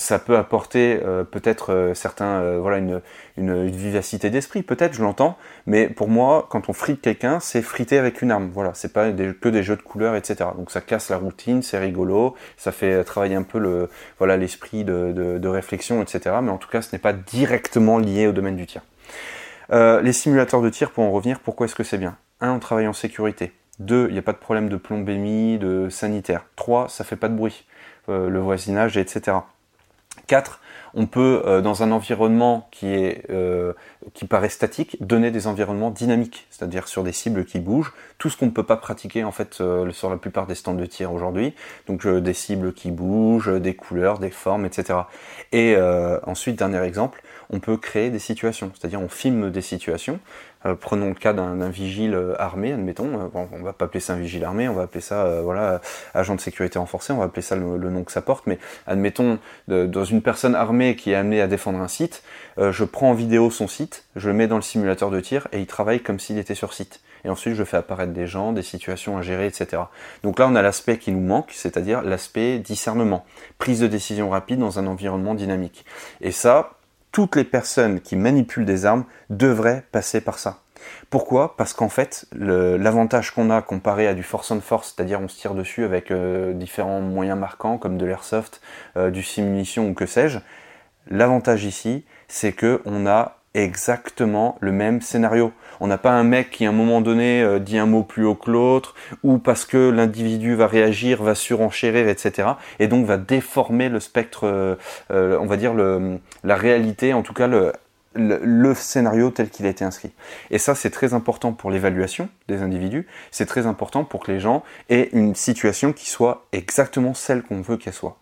ça peut apporter euh, peut-être euh, certains euh, voilà une, vivacité d'esprit peut-être je l'entends mais pour moi quand on frite quelqu'un c'est friter avec une arme voilà c'est pas que des jeux de couleurs etc donc ça casse la routine c'est rigolo ça fait travailler un peu le voilà l'esprit de, réflexion etc mais en tout cas ce n'est pas directement lié au domaine du tir. Les simulateurs de tir pour en revenir pourquoi est-ce que c'est bien? Un on travaille en sécurité. Deux il n'y a pas de problème de plombémie de sanitaire. Trois ça fait pas de bruit le voisinage etc 4, on peut, euh, dans un environnement qui, est, euh, qui paraît statique, donner des environnements dynamiques, c'est-à-dire sur des cibles qui bougent, tout ce qu'on ne peut pas pratiquer en fait euh, sur la plupart des stands de tir aujourd'hui, donc des cibles qui bougent, des couleurs, des formes, etc. Et ensuite, dernier exemple, on peut créer des situations, c'est-à-dire on filme des situations. Euh, prenons le cas d'un vigile euh, armé, admettons. Euh, bon, on va pas appeler ça un vigile armé, on va appeler ça voilà agent de sécurité renforcé, on va appeler ça le, nom que ça porte. Mais admettons dans une personne armée qui est amenée à défendre un site, je prends en vidéo son site, je le mets dans le simulateur de tir et il travaille comme s'il était sur site. Et ensuite, je fais apparaître des gens, des situations à gérer, etc. Donc là, on a l'aspect qui nous manque, c'est-à-dire l'aspect discernement, prise de décision rapide dans un environnement dynamique. Et ça, toutes les personnes qui manipulent des armes devraient passer par ça. Pourquoi? Parce qu'en fait, l'avantage qu'on a comparé à du force on force, c'est-à-dire on se tire dessus avec euh, différents moyens marquants comme de l'airsoft, euh, du simulation ou que sais-je, l'avantage ici, c'est que on a exactement le même scénario. On n'a pas un mec qui à un moment donné euh, dit un mot plus haut que l'autre, ou parce que l'individu va réagir, va surenchérir, etc. Et donc va déformer le spectre, euh, euh, on va dire le, la réalité, en tout cas le, le, scénario tel qu'il a été inscrit. Et ça, c'est très important pour l'évaluation des individus, c'est très important pour que les gens aient une situation qui soit exactement celle qu'on veut qu'elle soit.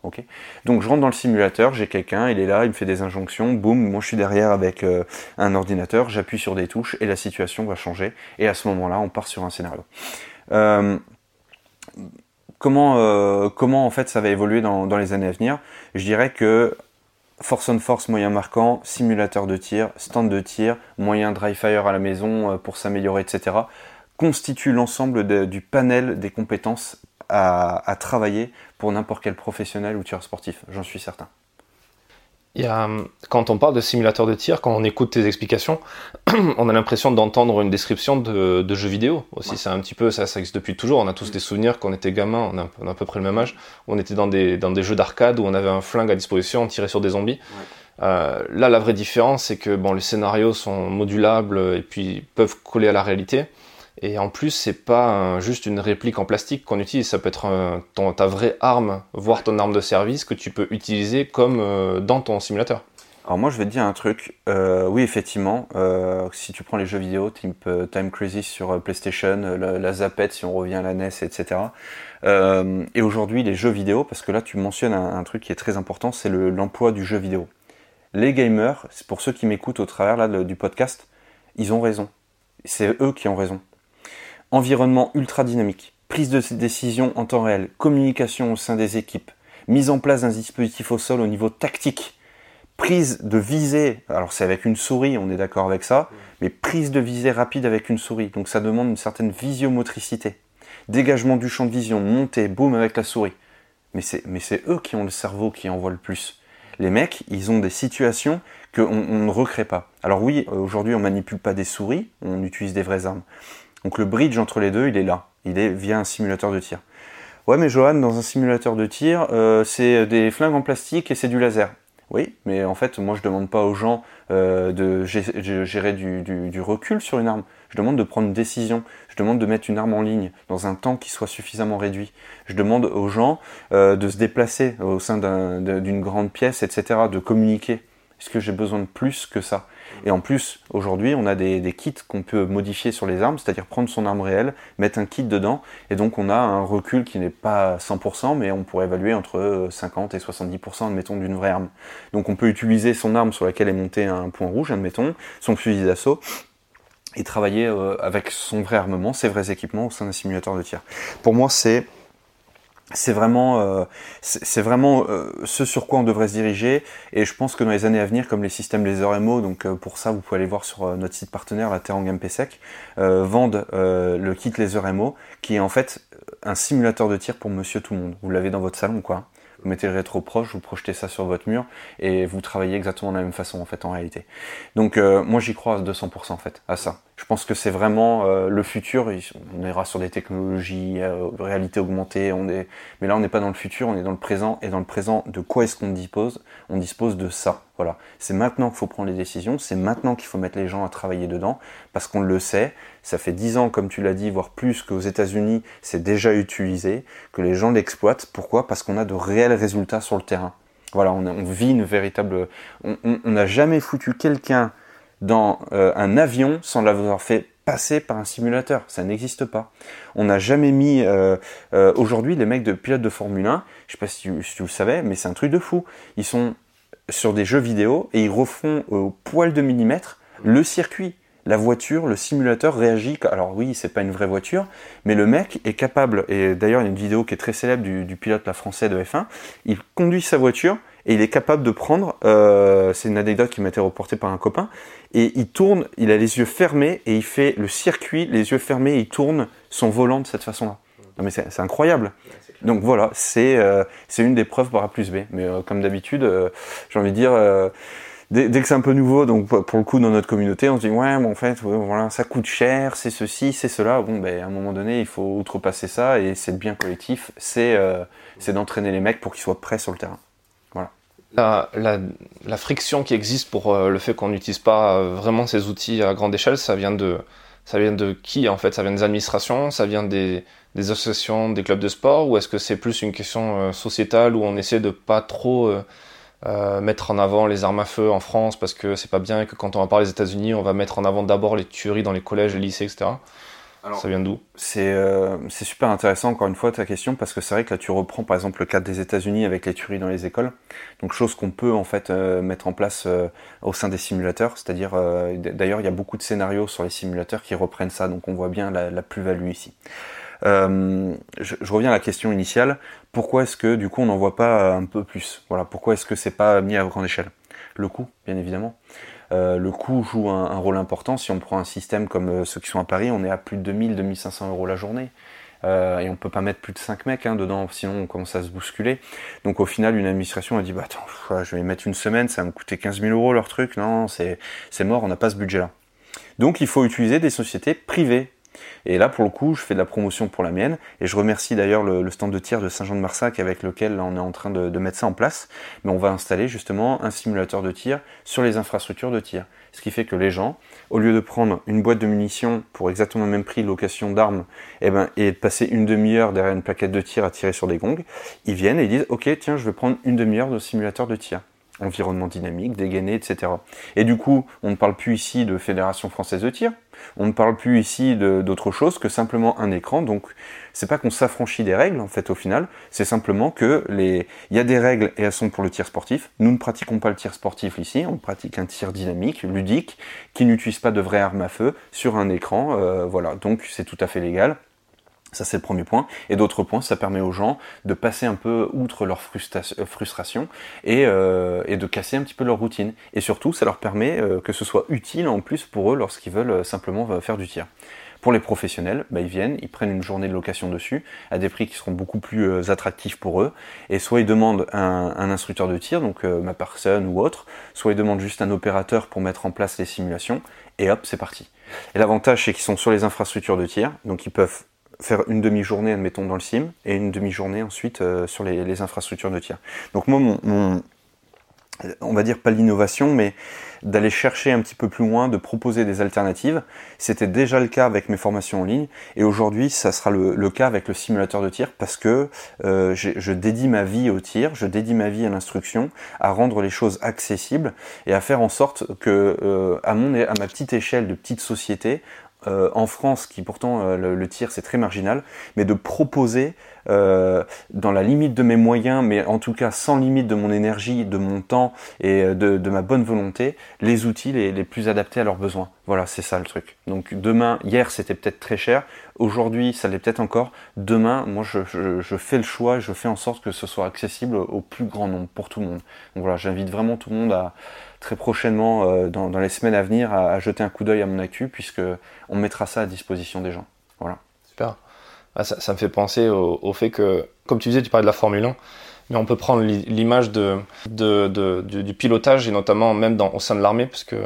Donc je rentre dans le simulateur, j'ai quelqu'un, il est là, il me fait des injonctions, boum, moi je suis derrière avec euh, un ordinateur, j'appuie sur des touches et la situation va changer. Et à ce moment-là, on part sur un scénario. Euh, comment, euh, comment en fait ça va évoluer dans les années à venir? Je dirais que Force on force, moyen marquant, simulateur de tir, stand de tir, moyen dry fire à la maison euh, pour s'améliorer, etc. constitue l'ensemble du panel des compétences à, travailler pour n'importe quel professionnel ou tireur sportif, j'en suis certain. Il y a, quand on parle de simulateur de tir, quand on écoute tes explications, <clears throat> on a l'impression d'entendre une description de, de jeux vidéo aussi. C'est un petit peu ça, ça existe depuis toujours. On a tous des souvenirs quand on était gamin, on a, à peu près le même âge, où on était dans des, dans des jeux d'arcade où on avait un flingue à disposition, on tirait sur des zombies. Euh, là, la vraie différence, c'est que bon, les scénarios sont modulables et puis peuvent coller à la réalité. Et en plus, c'est pas juste une réplique en plastique qu'on utilise, ça peut être ta vraie arme, voire ton arme de service que tu peux utiliser comme euh, dans ton simulateur. Alors moi, je vais te dire un truc. Euh, oui, effectivement, euh, si tu prends les jeux vidéo, type Time Crisis sur PlayStation, la, la, Zapette, si on revient à la NES, etc. et aujourd'hui, les jeux vidéo, parce que là, tu mentionnes un, truc qui est très important, c'est l'emploi du jeu vidéo. Les gamers, pour ceux qui m'écoutent au travers là, du podcast, ils ont raison. C'est eux qui ont raison environnement ultra dynamique, prise de décision en temps réel, communication au sein des équipes, mise en place d'un dispositif au sol au niveau tactique, prise de visée, alors c'est avec une souris, on est d'accord avec ça, mais prise de visée rapide avec une souris, donc ça demande une certaine visiomotricité. Dégagement du champ de vision, montée, boum avec la souris. Mais c'est, eux qui ont le cerveau qui envoie le plus. Les mecs, ils ont des situations qu'on on ne recrée pas. Alors oui, aujourd'hui on manipule pas des souris, on utilise des vraies armes. Donc le bridge entre les deux, il est là. Il est via un simulateur de tir. Ouais, mais Johan, dans un simulateur de tir, euh, c'est des flingues en plastique et c'est du laser. Oui, mais en fait, moi, je demande pas aux gens euh, de gérer du, recul sur une arme. Je demande de prendre une décision. Je demande de mettre une arme en ligne dans un temps qui soit suffisamment réduit. Je demande aux gens euh, de se déplacer au sein d'une grande pièce, etc., de communiquer. Est-ce que j'ai besoin de plus que ça? Et en plus, aujourd'hui, on a des, kits qu'on peut modifier sur les armes, c'est-à-dire prendre son arme réelle, mettre un kit dedans, et donc on a un recul qui n'est pas 100%, mais on pourrait évaluer entre 50 et 70%, admettons, d'une vraie arme. Donc on peut utiliser son arme sur laquelle est monté un point rouge, admettons, son fusil d'assaut, et travailler euh, avec son vrai armement, ses vrais équipements au sein d'un simulateur de tir. Pour moi, c'est c'est vraiment, euh, c'est vraiment euh, ce sur quoi on devrait se diriger. Et je pense que dans les années à venir, comme les systèmes laser MO, donc euh, pour ça, vous pouvez aller voir sur notre site partenaire, la Terang MPSec, vendent le kit laser MO, qui est en fait un simulateur de tir pour Monsieur tout le monde. Vous l'avez dans votre salon, quoi? Vous mettez le rétro proche, vous projetez ça sur votre mur et vous travaillez exactement de la même façon en fait en réalité. Donc moi j'y crois à 200% en fait à ça. Je pense que c'est vraiment euh, le futur. On ira sur des technologies, euh, réalité augmentée. On est, mais là on n'est pas dans le futur, on est dans le présent et dans le présent de quoi est-ce qu'on dispose? On dispose de ça. Voilà, c'est maintenant qu'il faut prendre les décisions, c'est maintenant qu'il faut mettre les gens à travailler dedans, parce qu'on le sait, ça fait 10 ans, comme tu l'as dit, voire plus, qu'aux États-Unis, c'est déjà utilisé, que les gens l'exploitent. Pourquoi? Parce qu'on a de réels résultats sur le terrain. Voilà, on, vit une véritable... On n'a jamais foutu quelqu'un dans euh, un avion sans l'avoir fait passer par un simulateur. Ça n'existe pas. On n'a jamais mis... Euh, euh, aujourd'hui, les mecs de pilotes de Formule 1, je sais pas si tu, si le savais, mais c'est un truc de fou. Ils sont sur des jeux vidéo et ils refont au poil de millimètre le circuit. La voiture, le simulateur réagit. Alors oui, c'est pas une vraie voiture, mais le mec est capable. Et d'ailleurs, il y a une vidéo qui est très célèbre du, pilote la français de F1. Il conduit sa voiture et il est capable de prendre. Euh, c'est une anecdote qui m'a été reportée par un copain. Et il tourne. Il a les yeux fermés et il fait le circuit les yeux fermés. Et il tourne son volant de cette façon-là. Non mais c'est incroyable. Donc voilà, c'est euh, c'est une des preuves par A plus B. Mais euh, comme d'habitude, euh, j'ai envie de dire, dès, que c'est un peu nouveau, donc pour le coup dans notre communauté, on se dit ouais, en fait, voilà, ça coûte cher, c'est ceci, c'est cela. Bon, ben à un moment donné, il faut outrepasser ça et c'est bien collectif, c'est c'est d'entraîner les mecs pour qu'ils soient prêts sur le terrain. Voilà. La, la, la friction qui existe pour le fait qu'on n'utilise pas vraiment ces outils à grande échelle, ça vient de ça vient de qui en fait? Ça vient des administrations Ça vient des, des associations, des clubs de sport, ou est-ce que c'est plus une question euh, sociétale où on essaie de pas trop euh, euh, mettre en avant les armes à feu en France parce que c'est pas bien et que quand on va parler des États-Unis, on va mettre en avant d'abord les tueries dans les collèges, les lycées, etc. Alors, ça vient d'où? C'est c'est super intéressant encore une fois ta question parce que c'est vrai que là tu reprends par exemple le cadre des États-Unis avec les tueries dans les écoles, donc chose qu'on peut en fait mettre en place au sein des simulateurs, c'est-à-dire d'ailleurs il y a beaucoup de scénarios sur les simulateurs qui reprennent ça, donc on voit bien la, la plus-value ici. Euh, je, reviens à la question initiale. Pourquoi est-ce que du coup on n'en voit pas un peu plus? Pourquoi est-ce que c'est pas mis à grande échelle? Le coût, bien évidemment. le coût joue un, rôle important. Si on prend un système comme ceux qui sont à Paris, on est à plus de 2000-2500 euros la journée. Euh, et on peut pas mettre plus de 5 mecs hein, dedans, sinon on commence à se bousculer. Donc au final, une administration a dit bah attends, je vais mettre une semaine, ça va me coûter 15 000 euros leur truc. Non, c'est mort, on n'a pas ce budget-là. Donc il faut utiliser des sociétés privées. Et là, pour le coup, je fais de la promotion pour la mienne. Et je remercie d'ailleurs le, stand de tir de Saint-Jean-de-Marsac avec lequel on est en train de, mettre ça en place. Mais on va installer justement un simulateur de tir sur les infrastructures de tir. Ce qui fait que les gens, au lieu de prendre une boîte de munitions pour exactement le même prix, location d'armes, et, eh ben, et de passer une demi-heure derrière une plaquette de tir à tirer sur des gongs, ils viennent et ils disent Ok, tiens, je vais prendre une demi-heure de simulateur de tir environnement dynamique, dégainé, etc. Et du coup, on ne parle plus ici de Fédération française de tir, on ne parle plus ici d'autre chose que simplement un écran. Donc, c'est pas qu'on s'affranchit des règles, en fait, au final, c'est simplement que les, il y a des règles et elles sont pour le tir sportif. Nous ne pratiquons pas le tir sportif ici, on pratique un tir dynamique, ludique, qui n'utilise pas de vraies armes à feu sur un écran. Euh, voilà, donc c'est tout à fait légal. Ça, c'est le premier point. Et d'autre point, ça permet aux gens de passer un peu outre leur euh, frustration et, euh, et, de casser un petit peu leur routine. Et surtout, ça leur permet euh, que ce soit utile en plus pour eux lorsqu'ils veulent simplement faire du tir. Pour les professionnels, bah, ils viennent, ils prennent une journée de location dessus, à des prix qui seront beaucoup plus attractifs pour eux. Et soit ils demandent un, un instructeur de tir, donc ma personne ou autre, soit ils demandent juste un opérateur pour mettre en place les simulations, et hop, c'est parti. Et l'avantage, c'est qu'ils sont sur les infrastructures de tir, donc ils peuvent faire une demi-journée, admettons, dans le sim, et une demi-journée ensuite euh, sur les, infrastructures de tir. Donc moi, mon, on va dire pas l'innovation, mais d'aller chercher un petit peu plus loin, de proposer des alternatives. C'était déjà le cas avec mes formations en ligne, et aujourd'hui, ça sera le, cas avec le simulateur de tir, parce que euh, je dédie ma vie au tir, je dédie ma vie à l'instruction, à rendre les choses accessibles, et à faire en sorte que, euh, à, mon, à ma petite échelle de petite société, euh, en France, qui pourtant euh, le, tir c'est très marginal, mais de proposer euh, dans la limite de mes moyens, mais en tout cas sans limite de mon énergie, de mon temps et de, ma bonne volonté, les outils les, plus adaptés à leurs besoins. Voilà, c'est ça le truc. Donc demain, hier c'était peut-être très cher, aujourd'hui ça l'est peut-être encore. Demain, moi je, je, fais le choix, je fais en sorte que ce soit accessible au plus grand nombre, pour tout le monde. Donc voilà, j'invite vraiment tout le monde à très prochainement, euh, dans, les semaines à venir, à, jeter un coup d'œil à mon actu, puisque on mettra ça à disposition des gens. Voilà. Super. Ah, ça, me fait penser au, fait que, comme tu disais, tu parlais de la Formule 1, mais on peut prendre l'image de, du, pilotage, et notamment même au sein de l'armée, parce que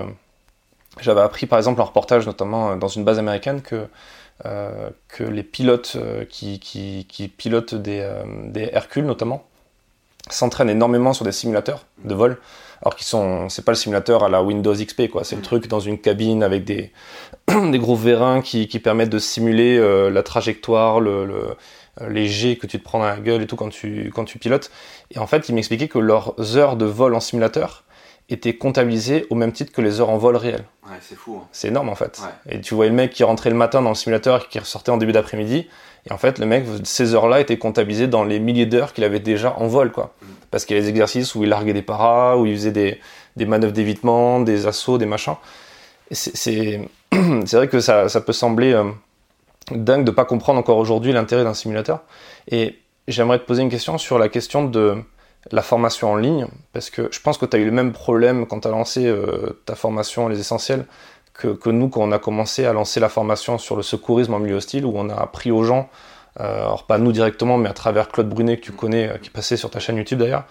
j'avais appris par exemple en reportage, notamment dans une base américaine, que, euh, que les pilotes euh, qui, qui, pilotent des, des Hercules notamment s'entraînent énormément sur des simulateurs de vol alors qu'ils sont, c'est pas le simulateur à la Windows XP, quoi. C'est le mm. truc dans une cabine avec des, <clears throat> des gros vérins qui, qui permettent de simuler euh, la trajectoire, le, le, euh, les jets que tu te prends dans la gueule et tout quand tu, quand tu pilotes. Et en fait, ils m'expliquaient que leurs heures de vol en simulateur étaient comptabilisées au même titre que les heures en vol réel. Ouais, c'est fou. Hein. C'est énorme en fait. Et tu voyais le mec qui rentrait le matin dans le simulateur et qui ressortait en début d'après-midi. Et en fait, le mec, ces heures-là étaient comptabilisées dans les milliers d'heures qu'il avait déjà en vol, quoi. Parce qu'il y a des exercices où il larguait des paras, où il faisait des, manœuvres d'évitement, des assauts, des machins. <clears throat> C'est vrai que ça, ça peut sembler euh, dingue de ne pas comprendre encore aujourd'hui l'intérêt d'un simulateur. Et j'aimerais te poser une question sur la question de la formation en ligne, parce que je pense que tu as eu le même problème quand tu as lancé euh, ta formation Les Essentiels que, nous quand on a commencé à lancer la formation sur le secourisme en milieu hostile, où on a appris aux gens euh, alors pas nous directement, mais à travers Claude Brunet que tu connais, euh, qui passait sur ta chaîne YouTube d'ailleurs,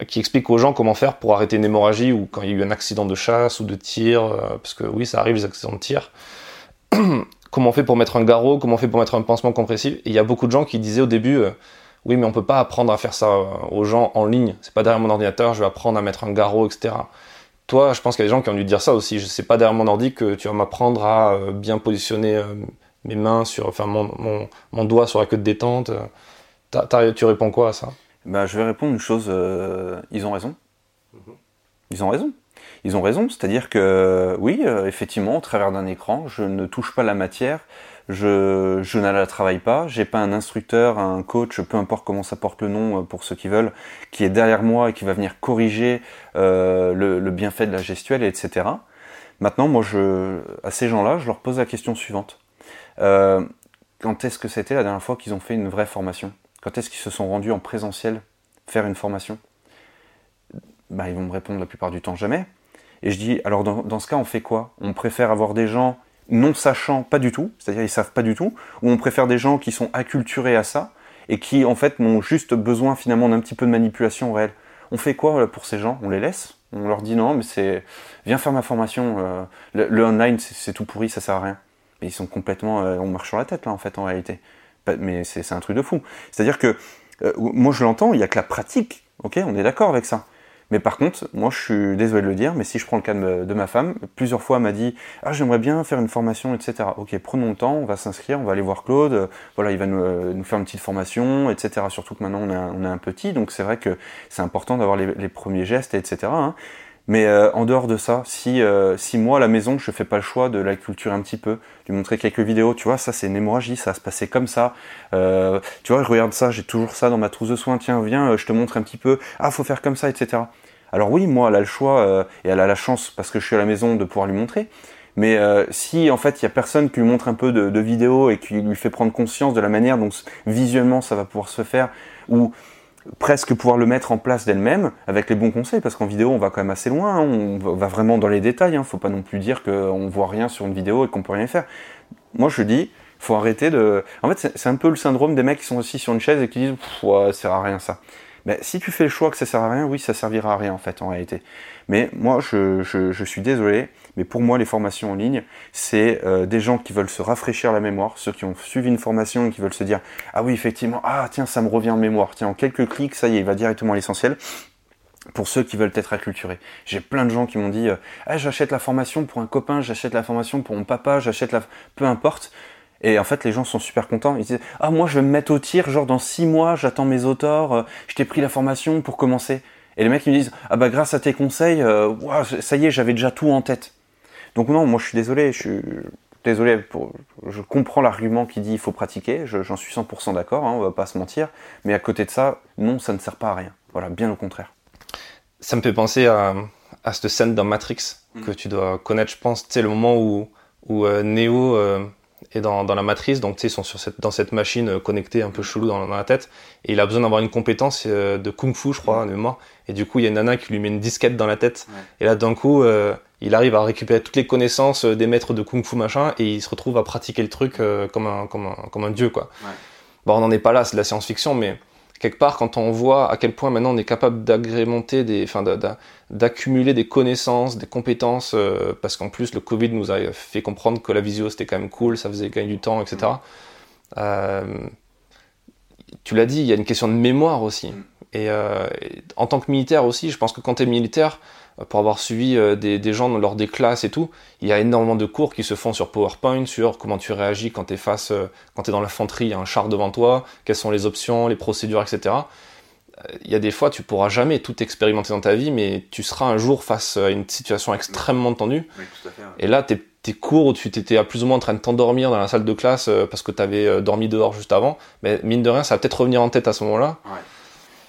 euh, qui explique aux gens comment faire pour arrêter une hémorragie ou quand il y a eu un accident de chasse ou de tir, parce que oui, ça arrive les accidents de tir. <clears throat> comment on fait pour mettre un garrot, comment on fait pour mettre un pansement compressif? Et il y a beaucoup de gens qui disaient au début, oui, mais on peut pas apprendre à faire ça aux gens en ligne. C'est pas derrière mon ordinateur, je vais apprendre à mettre un garrot, etc. Toi, je pense qu'il y a des gens qui ont dû dire ça aussi. Je sais pas derrière mon ordi que tu vas m'apprendre à bien positionner mes mains sur, enfin mon, mon, doigt sur la queue de détente. tu réponds quoi à ça? Bah, Je vais répondre une chose, euh, ils ont raison. Mhm. Ils ont raison. Ils ont raison, c'est-à-dire que oui, euh, effectivement, au travers d'un écran, je ne touche pas la matière, je, je ne la travaille pas, j'ai pas un instructeur, un coach, peu importe comment ça porte le nom euh, pour ceux qui veulent, qui est derrière moi et qui va venir corriger le, le, bienfait de la gestuelle, etc. Maintenant, moi, à ces gens-là, je leur pose la question suivante. Euh, quand est-ce que c'était la dernière fois qu'ils ont fait une vraie formation? Quand est-ce qu'ils se sont rendus en présentiel faire une formation? Bah, Ils vont me répondre la plupart du temps jamais. Et je dis, alors dans, dans ce cas, on fait quoi? On préfère avoir des gens non sachant pas du tout, c'est-à-dire ils savent pas du tout, ou on préfère des gens qui sont acculturés à ça et qui en fait n'ont juste besoin finalement d'un petit peu de manipulation réelle. On fait quoi pour ces gens? On les laisse? On leur dit non, mais c'est viens faire ma formation. Euh, le, online c'est tout pourri, ça sert à rien. Mais ils sont complètement, euh, on marche sur la tête là en fait en réalité. Mais c'est un truc de fou. C'est-à-dire que euh, moi je l'entends, il y a que la pratique. Ok, on est d'accord avec ça. Mais par contre, moi je suis désolé de le dire, mais si je prends le cas de, ma femme, plusieurs fois elle m'a dit Ah, j'aimerais bien faire une formation, etc. Ok, prenons le temps, on va s'inscrire, on va aller voir Claude, euh, voilà, il va nous, euh, nous, faire une petite formation, etc. Surtout que maintenant on est un, petit, donc c'est vrai que c'est important d'avoir les, premiers gestes, etc. Mais euh, en dehors de ça, si, si moi à la maison je fais pas le choix de la culture un petit peu, lui montrer quelques vidéos, tu vois, ça c'est une hémorragie, ça va se passer comme ça. Euh, tu vois, je regarde ça, j'ai toujours ça dans ma trousse de soins, tiens, viens, je te montre un petit peu, ah, faut faire comme ça, etc. Alors oui, moi, elle a le choix euh, et elle a la chance parce que je suis à la maison de pouvoir lui montrer. Mais euh, si en fait il y a personne qui lui montre un peu de, de vidéos et qui lui fait prendre conscience de la manière dont visuellement ça va pouvoir se faire, ou presque pouvoir le mettre en place d'elle-même avec les bons conseils, parce qu'en vidéo on va quand même assez loin, hein. on va vraiment dans les détails, hein, faut pas non plus dire qu'on voit rien sur une vidéo et qu'on peut rien faire. Moi je dis, faut arrêter de... En fait c'est un peu le syndrome des mecs qui sont aussi sur une chaise et qui disent, ça sert à rien ça. Mais si tu fais le choix que ça sert à rien, oui, ça servira à rien en fait en réalité. Mais moi, je, je, suis désolé, mais pour moi, les formations en ligne, c'est euh, des gens qui veulent se rafraîchir la mémoire, ceux qui ont suivi une formation et qui veulent se dire ah oui, effectivement, ah tiens, ça me revient en mémoire, tiens, en quelques clics, ça y est, il va directement à l'essentiel pour ceux qui veulent être acculturés. J'ai plein de gens qui m'ont dit ah, j'achète la formation pour un copain, j'achète la formation pour mon papa, j'achète la peu importe. Et en fait, les gens sont super contents. Ils disent Ah, moi, je vais me mettre au tir, genre dans six mois, j'attends mes auteurs, euh, je t'ai pris la formation pour commencer. Et les mecs, ils me disent Ah, bah, grâce à tes conseils, ça y est, j'avais déjà tout en tête. Donc, non, moi, je suis désolé, je suis désolé, pour, je comprends l'argument qui dit il faut pratiquer, j'en suis 100% d'accord, hein, on va pas se mentir, mais à côté de ça, non, ça ne sert pas à rien. Voilà, bien au contraire. Ça me fait penser à, à cette scène dans Matrix mm. que tu dois connaître, je pense, tu le moment où, où euh, Neo et dans, dans la matrice, donc ils sont sur cette, dans cette machine euh, connectée un peu chelou dans, dans la tête, et il a besoin d'avoir une compétence euh, de kung fu, je crois, de mémoire, et du coup il y a une nana qui lui met une disquette dans la tête, et là d'un coup euh, il arrive à récupérer toutes les connaissances des maîtres de kung fu machin, et il se retrouve à pratiquer le truc comme, un, comme, un, comme un dieu quoi. Bon on n'en est pas là, c'est de la science-fiction, mais quelque part, quand on voit à quel point maintenant on est capable d'agrémenter des, enfin, d'accumuler des connaissances, des compétences, euh, parce qu'en plus le Covid nous a fait comprendre que la visio c'était quand même cool, ça faisait gagner du temps, etc. Euh, tu l'as dit, il y a une question de mémoire aussi. Mm. Et, euh, et, en tant que militaire aussi, je pense que quand tu es militaire, pour avoir suivi euh, des, des, gens lors des classes et tout, il y a énormément de cours qui se font sur PowerPoint, sur comment tu réagis quand tu es face, euh, quand tu es dans l'infanterie, il y a un char devant toi, quelles sont les options, les procédures, etc. Euh, il y a des fois, tu pourras jamais tout expérimenter dans ta vie, mais tu seras un jour face à une situation extrêmement tendue. Oui, tout à fait, Et là, tes, tes cours où tu étais plus ou moins en train de t'endormir dans la salle de classe parce que tu avais dormi dehors juste avant, mais mine de rien, ça va peut-être revenir en tête à ce moment-là. Ouais.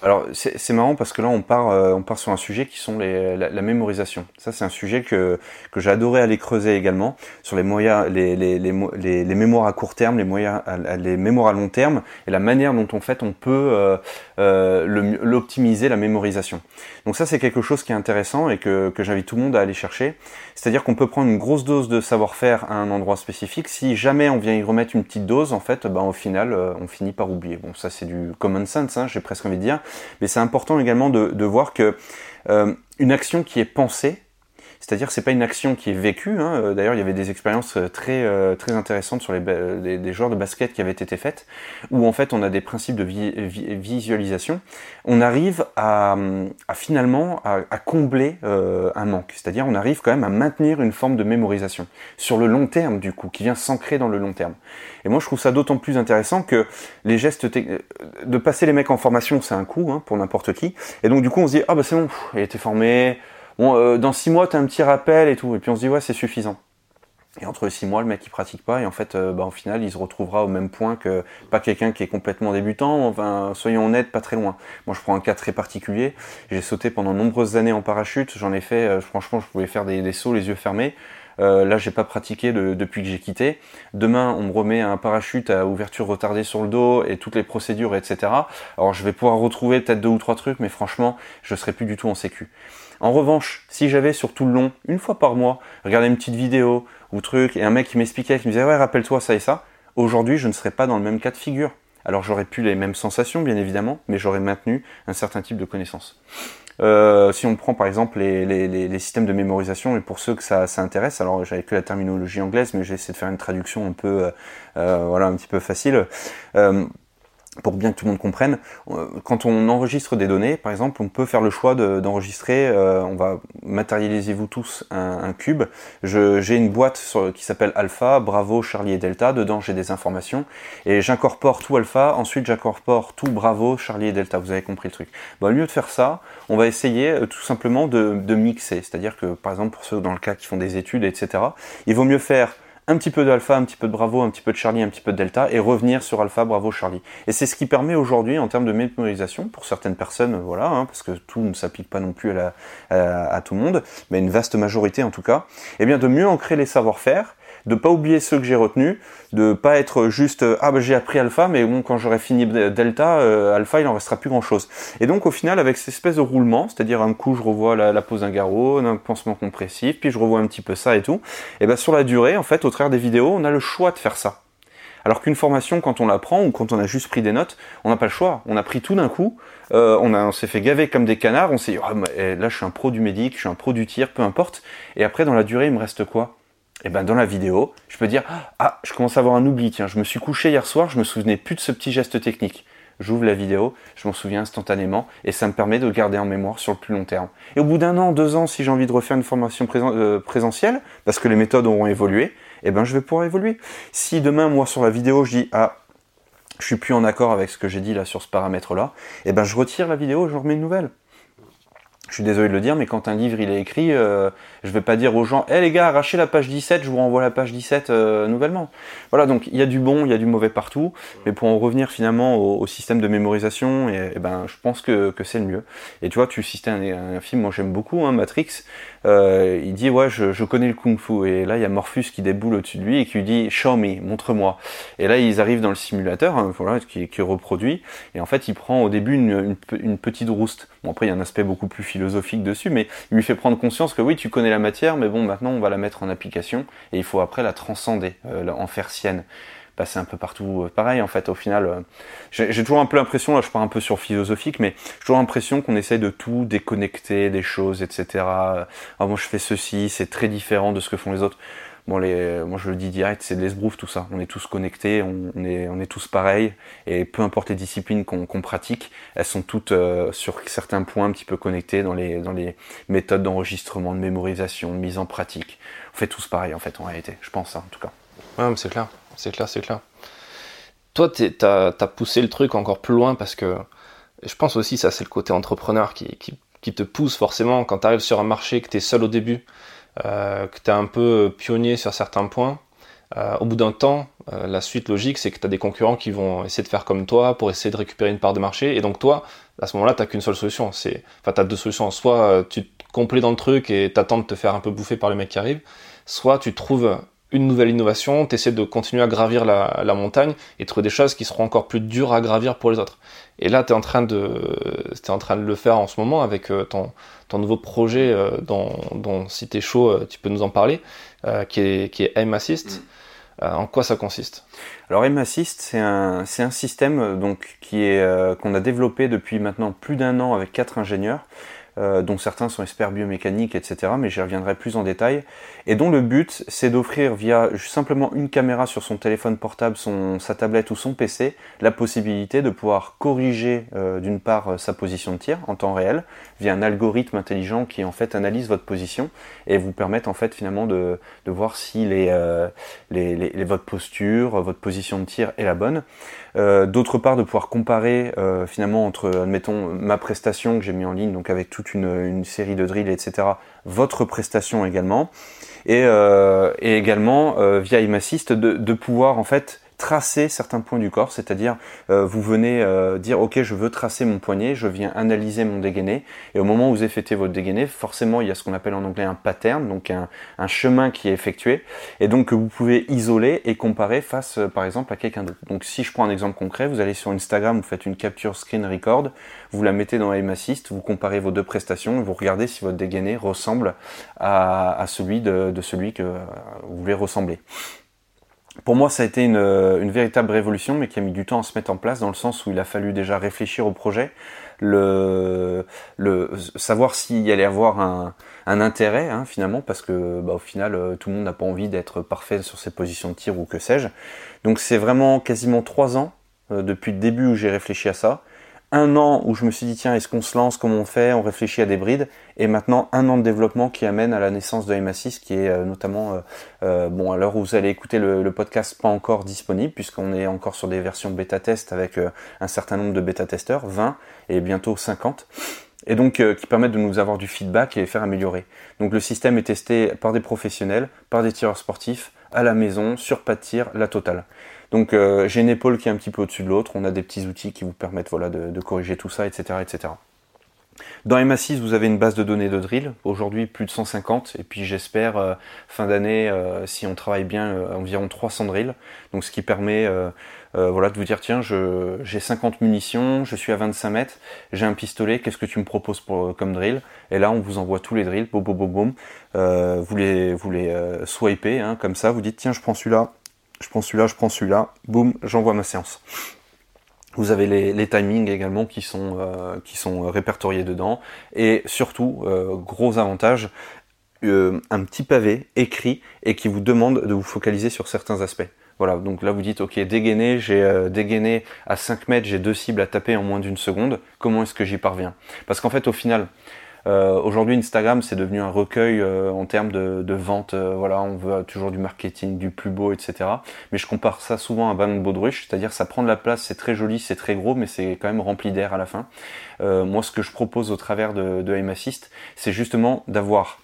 Alors c'est marrant parce que là on part, euh, on part sur un sujet qui sont les, la, la, mémorisation. Ça c'est un sujet que, que j'ai adoré aller creuser également sur les moyens, les, les, les, les, mémoires à court terme, les moyens, les mémoires à long terme et la manière dont en fait on peut euh, euh, l'optimiser la mémorisation. Donc ça c'est quelque chose qui est intéressant et que, que j'invite tout le monde à aller chercher. C'est-à-dire qu'on peut prendre une grosse dose de savoir-faire à un endroit spécifique. Si jamais on vient y remettre une petite dose, en fait, ben, au final, euh, on finit par oublier. Bon, ça c'est du common sense, hein, j'ai presque envie de dire. Mais c'est important également de, voir que euh, une action qui est pensée, c'est-à-dire c'est pas une action qui est vécue. Hein. Euh, d'ailleurs, il y avait des expériences euh, très euh, très intéressantes sur les, des joueurs de basket qui avaient été faites, où en fait on a des principes de visualisation. On arrive à, à finalement à, à combler un manque, c'est-à-dire on arrive quand même à maintenir une forme de mémorisation sur le long terme du coup, qui vient s'ancrer dans le long terme. Et moi je trouve ça d'autant plus intéressant que les gestes de passer les mecs en formation, c'est un coup hein, pour n'importe qui. Et donc du coup on se dit ah bah c'est bon, il a été formé bon, euh, dans six mois, tu un petit rappel et tout. Et puis on se dit, ouais, c'est suffisant. Et entre six mois, le mec il pratique pas et en fait, euh, bah, au final, il se retrouvera au même point que pas quelqu'un qui est complètement débutant. Enfin, soyons honnêtes, pas très loin. Moi, je prends un cas très particulier. J'ai sauté pendant nombreuses années en parachute. J'en ai fait, euh, franchement, je pouvais faire des, des, sauts les yeux fermés. Euh, là, j'ai pas pratiqué depuis que j'ai quitté. Demain, on me remet un parachute à ouverture retardée sur le dos et toutes les procédures, etc. Alors, je vais pouvoir retrouver peut-être deux ou trois trucs, mais franchement, je serai plus du tout en sécu. En revanche, si j'avais sur tout le long, une fois par mois, regardé une petite vidéo ou truc, et un mec qui m'expliquait, qui me disait ouais, rappelle-toi ça et ça, aujourd'hui, je ne serais pas dans le même cas de figure. Alors j'aurais pu les mêmes sensations, bien évidemment, mais j'aurais maintenu un certain type de connaissances. Euh, si on prend par exemple les, systèmes de mémorisation, et pour ceux que ça, intéresse, alors j'avais que la terminologie anglaise, mais j'ai essayé de faire une traduction un peu, euh, euh voilà, un petit peu facile. Pour bien que tout le monde comprenne, euh, quand on enregistre des données, par exemple, on peut faire le choix d'enregistrer, euh, on va matérialiser vous tous un, un cube. J'ai une boîte qui s'appelle Alpha, Bravo, Charlie et Delta. Dedans, j'ai des informations et j'incorpore tout Alpha. Ensuite, j'incorpore tout Bravo, Charlie et Delta. Vous avez compris le truc. Bon, au lieu de faire ça, on va essayer euh, tout simplement de, de mixer. C'est-à-dire que, par exemple, pour ceux dans le cas qui font des études, etc., il vaut mieux faire un petit peu d'alpha, un petit peu de bravo, un petit peu de Charlie, un petit peu de delta, et revenir sur alpha, bravo, Charlie. Et c'est ce qui permet aujourd'hui, en termes de mémorisation, pour certaines personnes, voilà, hein, parce que tout ne s'applique pas non plus à, à, tout le monde, mais une vaste majorité en tout cas, eh bien de mieux ancrer les savoir-faire, de pas oublier ceux que j'ai retenus, de pas être juste euh, ah bah j'ai appris alpha mais bon quand j'aurai fini delta euh, alpha il en restera plus grand chose. Et donc au final avec cette espèce de roulement, c'est-à-dire un coup je revois la, pose d'un garrot, un pansement compressif, puis je revois un petit peu ça et tout, et ben sur la durée en fait au travers des vidéos on a le choix de faire ça. Alors qu'une formation, quand on la prend ou quand on a juste pris des notes, on n'a pas le choix. On a pris tout d'un coup, euh, on, on s'est fait gaver comme des canards, on s'est dit, oh, là je suis un pro du médic, je suis un pro du tir, peu importe. Et après dans la durée, il me reste quoi? Et eh ben dans la vidéo, je peux dire ah, je commence à avoir un oubli, tiens, je me suis couché hier soir, je me souvenais plus de ce petit geste technique. J'ouvre la vidéo, je m'en souviens instantanément et ça me permet de garder en mémoire sur le plus long terme. Et au bout d'un an, deux ans, si j'ai envie de refaire une formation euh, présentielle, parce que les méthodes auront évolué, eh ben je vais pouvoir évoluer. Si demain, moi, sur la vidéo, je dis ah, je suis plus en accord avec ce que j'ai dit là sur ce paramètre-là, eh ben je retire la vidéo et je remets une nouvelle je suis désolé de le dire, mais quand un livre il est écrit, euh, je vais pas dire aux gens, hé hey, les gars, arrachez la page 17, je vous renvoie la page 17 euh, nouvellement. Voilà, donc il y a du bon, il y a du mauvais partout, mais pour en revenir finalement au, système de mémorisation, et, ben je pense que, que c'est le mieux. Et tu vois, tu citais un, un film, moi j'aime beaucoup, hein, Matrix. Euh, il dit ouais, je, je, connais le kung-fu, et là il y a Morpheus qui déboule au-dessus de lui et qui lui dit show me, montre-moi. Et là ils arrivent dans le simulateur, hein, voilà, qui, qui reproduit, et en fait il prend au début une, une, une petite rouste. Bon après il y a un aspect beaucoup plus philosophique dessus, mais il lui fait prendre conscience que oui, tu connais la matière, mais bon, maintenant on va la mettre en application et il faut après la transcender, euh, en faire sienne. Passer un peu partout. Euh, pareil, en fait, au final, euh, j'ai toujours un peu l'impression, là je pars un peu sur philosophique, mais j'ai toujours l'impression qu'on essaye de tout déconnecter des choses, etc. Ah, moi je fais ceci, c'est très différent de ce que font les autres. Bon, les, moi je le dis direct, c'est de l'esbrouf tout ça. On est tous connectés, on, est, on est tous pareils, et peu importe les disciplines qu'on pratique, elles sont toutes euh, sur certains points un petit peu connectées dans les, dans les méthodes d'enregistrement, de mémorisation, de mise en pratique. On fait tous pareil en fait en réalité, je pense ça en tout cas. Ouais, c'est clair, c'est clair, c'est clair. Toi, t'as as poussé le truc encore plus loin parce que je pense aussi ça c'est le côté entrepreneur qui, qui, te pousse forcément quand tu arrives sur un marché que tu es seul au début euh, que tu es un peu pionnier sur certains points, euh, au bout d'un temps, euh, la suite logique, c'est que tu as des concurrents qui vont essayer de faire comme toi pour essayer de récupérer une part de marché. Et donc toi, à ce moment-là, tu qu'une seule solution. Enfin, tu as deux solutions. Soit tu te complais dans le truc et t'attends de te faire un peu bouffer par le mec qui arrive, soit tu trouves une nouvelle innovation, tu essaies de continuer à gravir la, la, montagne et trouver des choses qui seront encore plus dures à gravir pour les autres. Et là, tu es, en train de, es en train de le faire en ce moment avec ton, ton nouveau projet euh, dont, dont, si tu es chaud, euh, tu peux nous en parler, euh, qui, est, qui est Aim Assist. Mm. en quoi ça consiste? Alors Aim Assist, c'est un, un système donc, qui est, qu'on a développé depuis maintenant plus d'un an avec quatre ingénieurs. Euh, dont certains sont experts biomécaniques, etc., mais j'y reviendrai plus en détail, et dont le but, c'est d'offrir via simplement une caméra sur son téléphone portable, sa tablette ou son PC, la possibilité de pouvoir corriger euh, d'une part euh, sa position de tir en temps réel, via un algorithme intelligent qui en fait analyse votre position et vous permettre en fait finalement de, voir si votre posture, votre position de tir est la bonne. Euh, d'autre part, de pouvoir comparer euh, finalement entre, admettons, ma prestation que j'ai mis en ligne, donc avec toute une, série de drills, etc., votre prestation également, et, euh, également via IMAssist de, de pouvoir en fait tracer certains points du corps, c'est-à-dire euh, vous venez euh, dire ok je veux tracer mon poignet, je viens analyser mon dégainé et au moment où vous effectuez votre dégainé, forcément il y a ce qu'on appelle en anglais un pattern, donc un, chemin qui est effectué et donc que vous pouvez isoler et comparer face euh, par exemple à quelqu'un d'autre. Donc si je prends un exemple concret, vous allez sur Instagram, vous faites une capture screen record, vous la mettez dans Aim Assist, vous comparez vos deux prestations et vous regardez si votre dégainé ressemble à, celui de, de celui que vous voulez ressembler pour moi, ça a été euh, une, véritable révolution, mais qui a mis du temps à se mettre en place, dans le sens où il a fallu déjà réfléchir au projet, le, savoir s'il y allait avoir un, un intérêt, hein, finalement, parce que bah, au final, euh, tout le monde n'a pas envie d'être parfait sur ses positions de tir ou que sais-je. Donc c'est vraiment quasiment trois ans euh, depuis le début où j'ai réfléchi à ça un an où je me suis dit tiens est-ce qu'on se lance, comment on fait, on réfléchit à des brides, et maintenant un an de développement qui amène à la naissance de MA6 qui est euh, notamment euh, euh, bon à l'heure où vous allez écouter le, podcast pas encore disponible puisqu'on est encore sur des versions bêta test avec un certain nombre de bêta testeurs, 20 et bientôt 50 et donc qui permettent de nous avoir du feedback et les faire améliorer. Donc le système est testé par des professionnels, par des tireurs sportifs, à la maison, sur pas de tir, la totale. Donc euh, j'ai une épaule qui est un petit peu au-dessus de l'autre, on a des petits outils qui vous permettent voilà, de, corriger tout ça, etc. etc. Dans MA6, vous avez une base de données de drill, aujourd'hui plus de 150, et puis j'espère euh, fin d'année, euh, si on travaille bien, environ 300 drills, donc ce qui permet voilà, de vous dire tiens, j'ai 50 munitions, je suis à 25 mètres, j'ai un pistolet, qu'est-ce que tu me proposes comme drill? Et là, on vous envoie tous les drills, boum, boum, boum, boum. vous les, vous les swipez, hein, comme ça, vous dites tiens, je prends celui-là, je prends celui-là, je prends celui-là, boum, j'envoie ma séance. Vous avez les, timings également qui sont, euh, sont répertoriés dedans. Et surtout, euh, gros avantage, euh, un petit pavé écrit et qui vous demande de vous focaliser sur certains aspects. Voilà, donc là vous dites, ok, dégainé, j'ai dégainé à 5 mètres, j'ai deux cibles à taper en moins d'une seconde, comment est-ce que j'y parviens? Parce qu'en fait, au final, euh, aujourd'hui, Instagram, c'est devenu un recueil euh, en termes de, vente. Euh, voilà, on veut toujours du marketing, du plus beau, etc. Mais je compare ça souvent à un ballon de baudruche, c'est-à-dire ça prend de la place, c'est très joli, c'est très gros, mais c'est quand même rempli d'air à la fin. moi, ce que je propose au travers de, de Assist, c'est justement d'avoir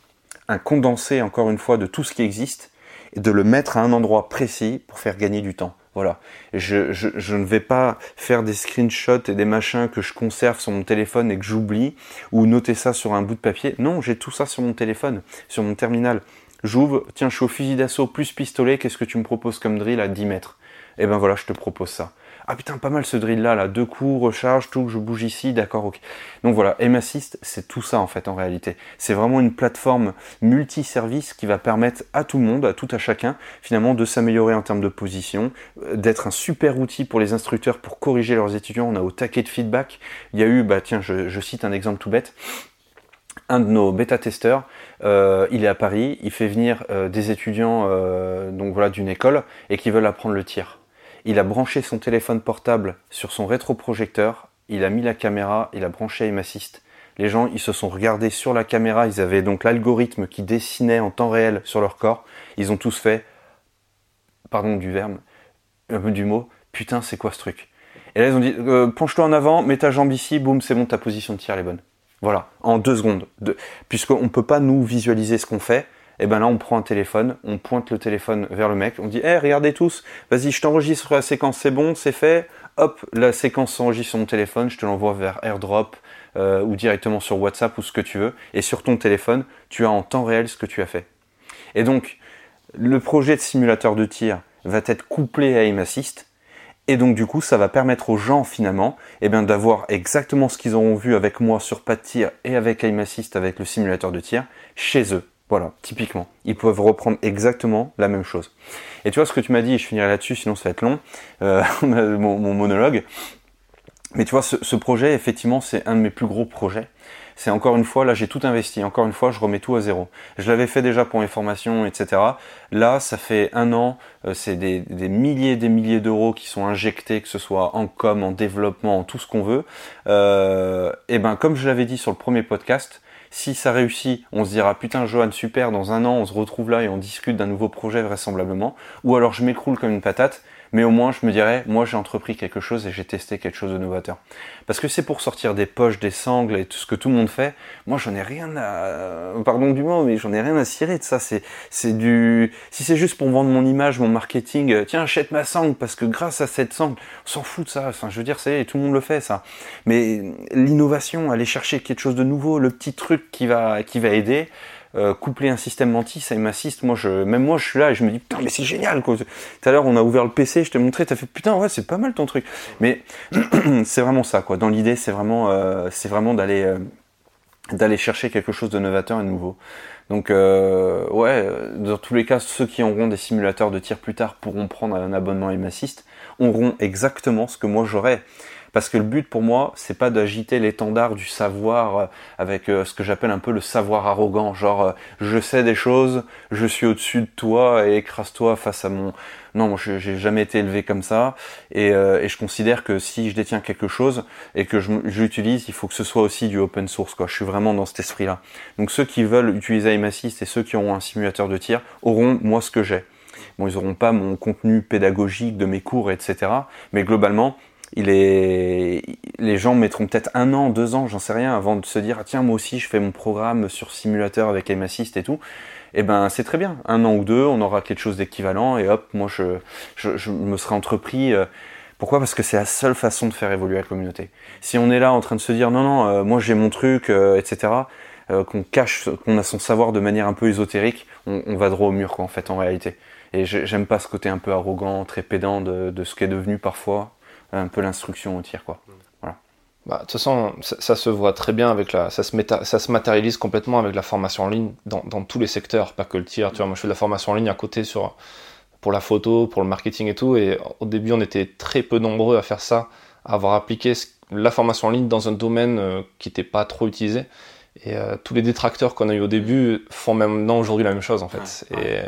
un condensé, encore une fois, de tout ce qui existe et de le mettre à un endroit précis pour faire gagner du temps. Voilà. Je, ne vais pas faire des screenshots et des machins que je conserve sur mon téléphone et que j'oublie, ou noter ça sur un bout de papier. Non, j'ai tout ça sur mon téléphone, sur mon terminal. J'ouvre, tiens, je suis au fusil d'assaut plus pistolet, qu'est-ce que tu me proposes comme drill à 10 mètres? Eh ben voilà, je te propose ça ah putain pas mal ce drill là. Là deux coups recharge tout je bouge ici d'accord ok. Donc voilà M Assist c'est tout ça en fait en réalité. C'est vraiment une plateforme multi-service qui va permettre à tout le monde à tout à chacun finalement de s'améliorer en termes de position euh, d'être un super outil pour les instructeurs pour corriger leurs étudiants. On a au taquet de feedback. Il y a eu bah tiens je, cite un exemple tout bête. Un de nos bêta-testeurs, euh, il est à Paris, il fait venir euh, des étudiants voilà d'une école et qui veulent apprendre le tir. Il a branché son téléphone portable sur son rétroprojecteur, il a mis la caméra, il a branché Aim Assist. Les gens, ils se sont regardés sur la caméra, ils avaient donc l'algorithme qui dessinait en temps réel sur leur corps. Ils ont tous fait, pardon du verbe, du mot, putain, c'est quoi ce truc? Et là, ils ont dit, euh, penche-toi en avant, mets ta jambe ici, boum, c'est bon, ta position de tir est bonne. Voilà, en deux secondes. Puisqu'on ne peut pas nous visualiser ce qu'on fait, et eh ben là on prend un téléphone, on pointe le téléphone vers le mec, on dit Eh regardez tous, vas-y je t'enregistre la séquence, c'est bon, c'est fait, hop, la séquence s'enregistre sur mon téléphone, je te l'envoie vers AirDrop euh, ou directement sur WhatsApp ou ce que tu veux, et sur ton téléphone, tu as en temps réel ce que tu as fait. Et donc, le projet de simulateur de tir va être couplé à Aim Assist, et donc du coup, ça va permettre aux gens finalement eh bien, d'avoir exactement ce qu'ils auront vu avec moi sur pas de tir et avec Aim Assist avec le simulateur de tir chez eux. Voilà, typiquement. Ils peuvent reprendre exactement la même chose. Et tu vois ce que tu m'as dit, et je finirai là-dessus, sinon ça va être long, euh, <laughs> mon, monologue. Mais tu vois, ce, projet, effectivement, c'est un de mes plus gros projets. C'est encore une fois, là j'ai tout investi, encore une fois je remets tout à zéro. Je l'avais fait déjà pour mes formations, etc. Là, ça fait un an, euh, c'est des, milliers et des milliers d'euros qui sont injectés, que ce soit en com, en développement, en tout ce qu'on veut. Euh, et ben comme je l'avais dit sur le premier podcast, si ça réussit, on se dira putain Johan super, dans un an on se retrouve là et on discute d'un nouveau projet vraisemblablement. Ou alors je m'écroule comme une patate. Mais au moins je me dirais, moi j'ai entrepris quelque chose et j'ai testé quelque chose de novateur. Parce que c'est pour sortir des poches, des sangles et tout ce que tout le monde fait. Moi j'en ai rien à, pardon du mot, mais j'en ai rien à cirer de ça. C'est, c'est du, si c'est juste pour vendre mon image, mon marketing, euh, tiens achète ma sangle parce que grâce à cette sangle, on s'en fout de ça. Enfin je veux dire, c'est tout le monde le fait ça. Mais l'innovation, aller chercher quelque chose de nouveau, le petit truc qui va, qui va aider. Euh, coupler un système menti, ça m'assiste. Moi, je, même moi, je suis là et je me dis putain, mais c'est génial. Quoi. Tout à l'heure, on a ouvert le PC, je t'ai montré, t'as fait putain, ouais, c'est pas mal ton truc. Mais <clears throat> c'est vraiment ça, quoi. Dans l'idée, c'est vraiment, euh, c'est vraiment d'aller, euh, d'aller chercher quelque chose de novateur et nouveau. Donc, ouais, dans tous les cas, ceux qui auront des simulateurs de tir plus tard pourront prendre un abonnement et m'assiste, auront exactement ce que moi j'aurais. Parce que le but pour moi, c'est pas d'agiter l'étendard du savoir euh, avec euh, ce que j'appelle un peu le savoir arrogant, genre euh, je sais des choses, je suis au-dessus de toi et écrase-toi face à mon. Non, moi j'ai jamais été élevé comme ça et, et, je considère que si je détiens quelque chose et que j'utilise, il faut que ce soit aussi du open source. Quoi. Je suis vraiment dans cet esprit-là. Donc ceux qui veulent utiliser Aim Assist et ceux qui auront un simulateur de tir auront moi ce que j'ai. Bon, ils n'auront pas mon contenu pédagogique de mes cours, etc. Mais globalement, les gens mettront peut-être un an, deux ans, j'en sais rien, avant de se dire ah, tiens moi aussi je fais mon programme sur simulateur avec Aim Assist et tout. Et eh ben c'est très bien, un an ou deux, on aura quelque chose d'équivalent et hop, moi je, je, me serai entrepris. Euh, pourquoi? Parce que c'est la seule façon de faire évoluer la communauté. Si on est là en train de se dire non non, euh, moi j'ai mon truc, euh, etc. qu'on cache, qu'on a son savoir de manière un peu ésotérique, on, va droit au mur quoi en fait en réalité. Et j'aime pas ce côté un peu arrogant, très pédant de, de ce qu'est devenu parfois un peu l'instruction au tir. Quoi. Voilà. Bah, de toute façon, ça, se voit très bien avec la, ça se, ça se matérialise complètement avec la formation en ligne dans, dans, tous les secteurs, pas que le tir. Tu vois, moi, je fais de la formation en ligne à côté sur, pour la photo, pour le marketing et tout. Et au début, on était très peu nombreux à faire ça, à avoir appliqué la formation en ligne dans un domaine euh, qui n'était pas trop utilisé. Et euh, tous les détracteurs qu'on a eu au début font maintenant aujourd'hui la même chose en fait. et,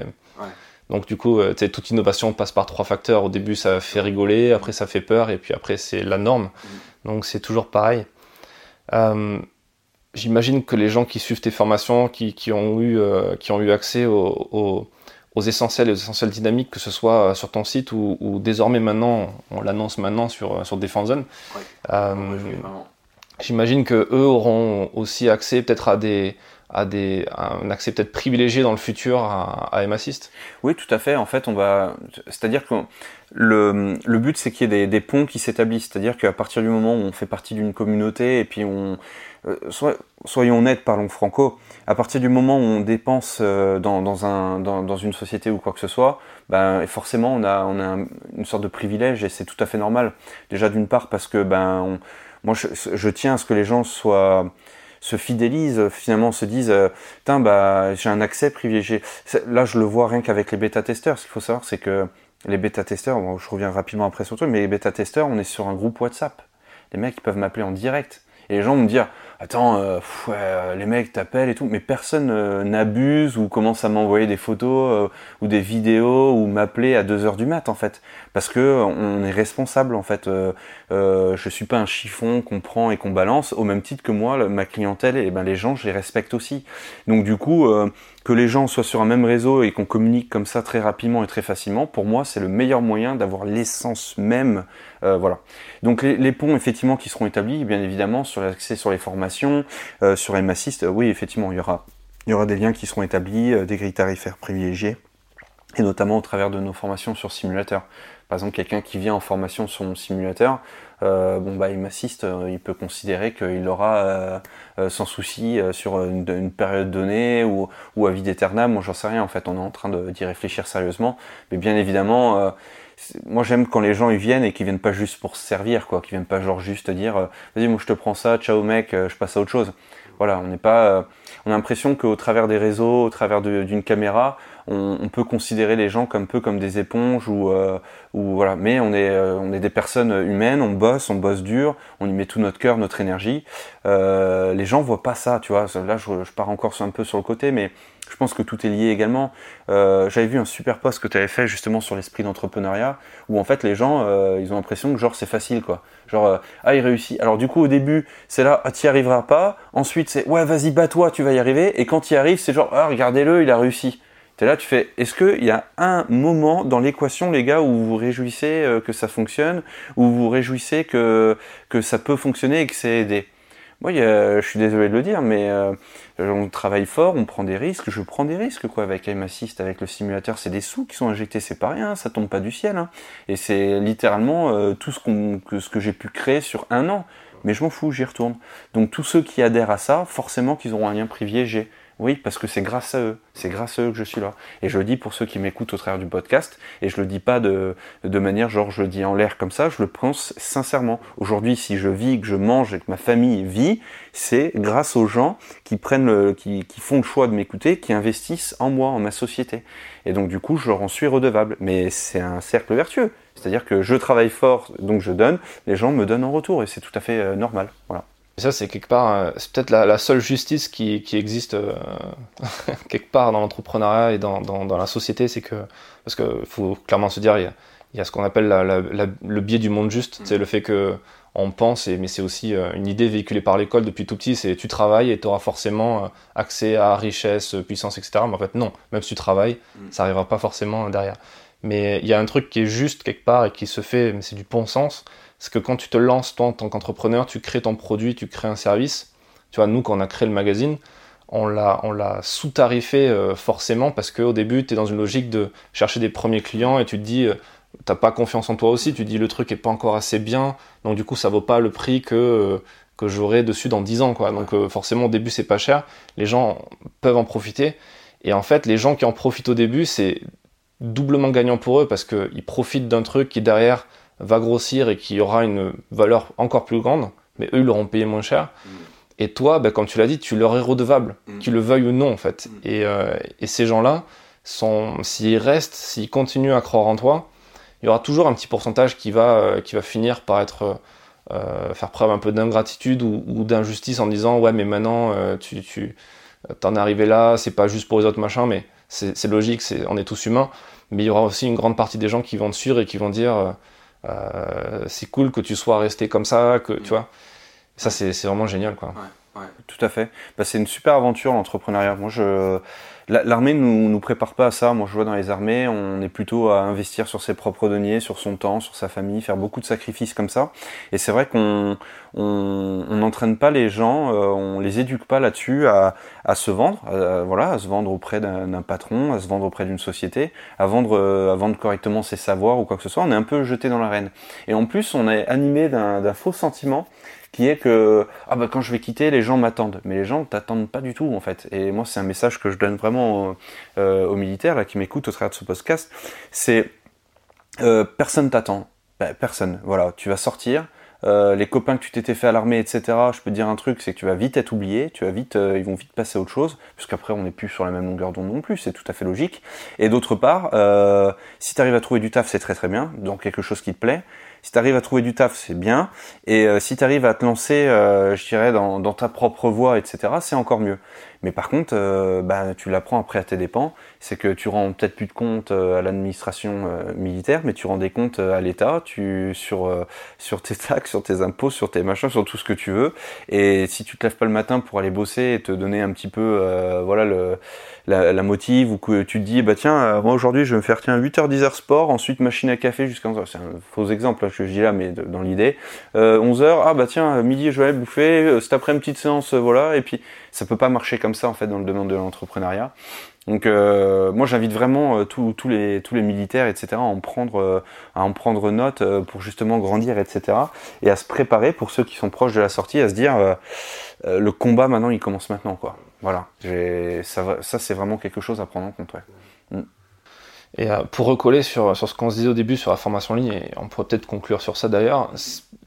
donc du coup, euh, toute innovation passe par trois facteurs. Au début, ça fait rigoler, après ça fait peur, et puis après c'est la norme. Mm. Donc c'est toujours pareil. Euh, j'imagine que les gens qui suivent tes formations, qui, ont, eu, euh, qui ont eu accès aux, essentiels et aux essentiels dynamiques, que ce soit sur ton site ou, désormais maintenant, on l'annonce maintenant sur, sur Defense Zone, j'imagine que eux auront aussi accès peut-être à des à, des, un accès peut-être privilégié dans le futur à, à M-Assist Oui, tout à fait. En fait, on va, c'est-à-dire que le, le but, c'est qu'il y ait des, des ponts qui s'établissent. C'est-à-dire qu'à partir du moment où on fait partie d'une communauté et puis on, euh, soyons honnêtes, parlons franco, à partir du moment où on dépense euh, dans, dans, un, dans, dans, une société ou quoi que ce soit, ben, forcément on a, on a une sorte de privilège et c'est tout à fait normal. Déjà d'une part parce que ben, moi je, tiens à ce que les gens soient se fidélisent, finalement se disent, euh, bah j'ai un accès privilégié. Là, je le vois rien qu'avec les bêta-testeurs. Ce qu'il faut savoir, c'est que les bêta-testeurs, bon, je reviens rapidement après sur toi, mais les bêta-testeurs, on est sur un groupe WhatsApp. Les mecs, ils peuvent m'appeler en direct. Et les gens vont me dire, attends, euh, euh, les mecs t'appellent et tout, mais personne euh, n'abuse ou commence à m'envoyer des photos ou des vidéos ou m'appeler à 2 heures du mat en fait, parce que on est responsable en fait. je suis pas un chiffon qu'on prend et qu'on balance, au même titre que moi, ma clientèle, et ben les gens, je les respecte aussi. Donc du coup, que les gens soient sur un même réseau et qu'on communique comme ça très rapidement et très facilement, pour moi, c'est le meilleur moyen d'avoir l'essence même. voilà. Donc les, ponts effectivement qui seront établis, bien évidemment, sur l'accès sur les formations euh, sur M-Assist, euh, oui, effectivement, il y aura, y aura des liens qui seront établis, euh, des grilles tarifaires privilégiées, et notamment au travers de nos formations sur simulateur. Par exemple, quelqu'un qui vient en formation sur mon simulateur, bon bah il m'assiste, il peut considérer qu'il l'aura sans souci sur une, période donnée ou, à vie d'éternel. Moi j'en sais rien en fait, on est en train d'y réfléchir sérieusement. Mais bien évidemment, moi j'aime quand les gens ils viennent et qu'ils viennent pas juste pour se servir quoi, qu'ils viennent pas genre juste dire euh, vas-y moi je te prends ça, ciao mec, euh, je passe à autre chose. Voilà, on n'est pas, euh, on a l'impression qu'au travers des réseaux, au travers d'une caméra, on, peut considérer les gens comme peu comme des éponges ou, ou voilà. Mais on est, on est des personnes humaines, on bosse, on bosse dur, on y met tout notre cœur, notre énergie. les gens voient pas ça, tu vois. Là, je, pars encore un peu sur le côté, mais je pense que tout est lié également. Euh, J'avais vu un super post que tu avais fait justement sur l'esprit d'entrepreneuriat, où en fait les gens, euh, ils ont l'impression que genre c'est facile quoi. Genre euh, ah il réussit. Alors du coup au début c'est là ah t'y arriveras pas. Ensuite c'est ouais vas-y bats-toi tu vas y arriver. Et quand y arrives c'est genre ah regardez-le il a réussi. Tu là, tu fais, est-ce qu'il y a un moment dans l'équation, les gars, où vous réjouissez euh, que ça fonctionne, où vous réjouissez que, ça peut fonctionner et que c'est aidé? Moi, je suis désolé de le dire, mais euh, on travaille fort, on prend des risques, je prends des risques, quoi, avec Aim Assist, avec le simulateur, c'est des sous qui sont injectés, c'est pas rien, ça tombe pas du ciel, hein. Et c'est littéralement euh, tout ce, qu'on, que, ce que j'ai pu créer sur un an. Mais je m'en fous, j'y retourne. Donc tous ceux qui adhèrent à ça, forcément qu'ils auront un lien privilégié. Oui, parce que c'est grâce à eux, c'est grâce à eux que je suis là. Et je le dis pour ceux qui m'écoutent au travers du podcast, et je le dis pas de, de manière genre je le dis en l'air comme ça, je le pense sincèrement. Aujourd'hui, si je vis, que je mange et que ma famille vit, c'est grâce aux gens qui prennent le, qui, qui font le choix de m'écouter, qui investissent en moi, en ma société. Et donc du coup, je leur en suis redevable. Mais c'est un cercle vertueux. C'est-à-dire que je travaille fort, donc je donne, les gens me donnent en retour, et c'est tout à fait euh, normal. Voilà. Et ça, c'est quelque part, euh, c'est peut-être la, seule justice qui, qui existe euh, <laughs> quelque part dans l'entrepreneuriat et dans, dans, dans, la société, c'est que, parce qu'il faut clairement se dire, il y a, il y a ce qu'on appelle la, la, le biais du monde juste, c'est mm. le fait que on pense, et, mais c'est aussi euh, une idée véhiculée par l'école depuis tout petit, c'est tu travailles et tu auras forcément accès à richesse, puissance, etc. Mais en fait, non, même si tu travailles, mm. ça n'arrivera pas forcément derrière. Mais il y a un truc qui est juste quelque part et qui se fait, mais c'est du bon sens, c'est que quand tu te lances, toi, en tant qu'entrepreneur, tu crées ton produit, tu crées un service. Tu vois, nous, quand on a créé le magazine, on l'a, sous-tarifé euh, forcément parce qu'au début, tu es dans une logique de chercher des premiers clients et tu te dis, euh, t'as pas confiance en toi aussi, tu te dis le truc est pas encore assez bien, donc du coup, ça vaut pas le prix que, euh, que j'aurai dessus dans 10 ans, quoi. Donc forcément, au début, c'est pas cher, les gens peuvent en profiter. Et en fait, les gens qui en profitent au début, c'est doublement gagnant pour eux parce qu'ils profitent d'un truc qui derrière va grossir et qui aura une valeur encore plus grande, mais eux, ils l'auront payé moins cher. Mm. Et toi, ben, comme tu l'as dit, tu leur es redevable, mm. qu'ils le veuillent ou non, en fait. Mm. Et, euh, et, ces gens-là, s'ils restent, s'ils continuent à croire en toi, il y aura toujours un petit pourcentage qui va, euh, qui va finir par être, euh, faire preuve un peu d'ingratitude ou, ou d'injustice en disant ouais mais maintenant tu, tu t'en es arrivé là, c'est pas juste pour les autres machins, mais c'est logique, c'est on est tous humains. Mais il y aura aussi une grande partie des gens qui vont te suivre et qui vont dire euh, c'est cool que tu sois resté comme ça, que tu vois. Ça, c'est vraiment génial, quoi. Tout à fait. Bah, c'est une super aventure l'entrepreneuriat. Moi, je l'armée nous nous prépare pas à ça. Moi, je vois dans les armées, on est plutôt à investir sur ses propres deniers, sur son temps, sur sa famille, faire beaucoup de sacrifices comme ça. Et c'est vrai qu'on on n'entraîne pas les gens, euh, on les éduque pas là-dessus à, à se vendre, voilà, à se vendre auprès d'un patron, à se vendre auprès d'une société, à vendre euh, à vendre correctement ses savoirs ou quoi que ce soit. On est un peu jeté dans l'arène. Et en plus, on est animé d'un faux sentiment qui est que ah bah quand je vais quitter, les gens m'attendent. Mais les gens t'attendent pas du tout en fait. Et moi, c'est un message que je donne vraiment euh, aux militaires qui m'écoutent au travers de ce podcast. C'est euh, personne t'attend. Bah, personne. Voilà, tu vas sortir. Euh, les copains que tu t'étais fait à l'armée, etc. Je peux dire un truc, c'est que tu vas vite être oublié, tu vas vite, euh, ils vont vite passer à autre chose, puisqu'après on n'est plus sur la même longueur d'onde non plus, c'est tout à fait logique. Et d'autre part, euh, si tu arrives à trouver du taf, c'est très très bien, donc quelque chose qui te plaît. Si tu à trouver du taf, c'est bien. Et euh, si tu arrives à te lancer, je dirais, dans, dans, ta propre voie, etc., c'est encore mieux. Mais par contre, euh, bah, tu l'apprends après à tes dépens. C'est que tu rends peut-être plus de compte à l'administration militaire, mais tu rends des comptes à l'État, tu sur sur tes taxes, sur tes impôts, sur tes machins, sur tout ce que tu veux. Et si tu te lèves pas le matin pour aller bosser et te donner un petit peu, voilà le la, motive ou que tu te dis bah tiens euh, moi aujourd'hui je vais me faire tiens 8h 10h sport ensuite machine à café jusqu'à 11h c'est un faux exemple hein, que je dis là mais dans l'idée. Euh, 11h ah bah tiens midi je vais aller bouffer euh, cet après une petite séance euh, voilà. Et puis ça peut pas marcher comme ça en fait dans le domaine de l'entrepreneuriat donc moi j'invite vraiment tous, tous, les tous les militaires etc à en prendre à en prendre note pour justement grandir etc et à se préparer pour ceux qui sont proches de la sortie à se dire le combat maintenant il commence maintenant quoi voilà, ça, c'est vraiment quelque chose à prendre en compte. Mm. Et euh, pour recoller sur, sur ce qu'on se disait au début sur la formation en ligne, et on pourrait peut-être conclure sur ça d'ailleurs,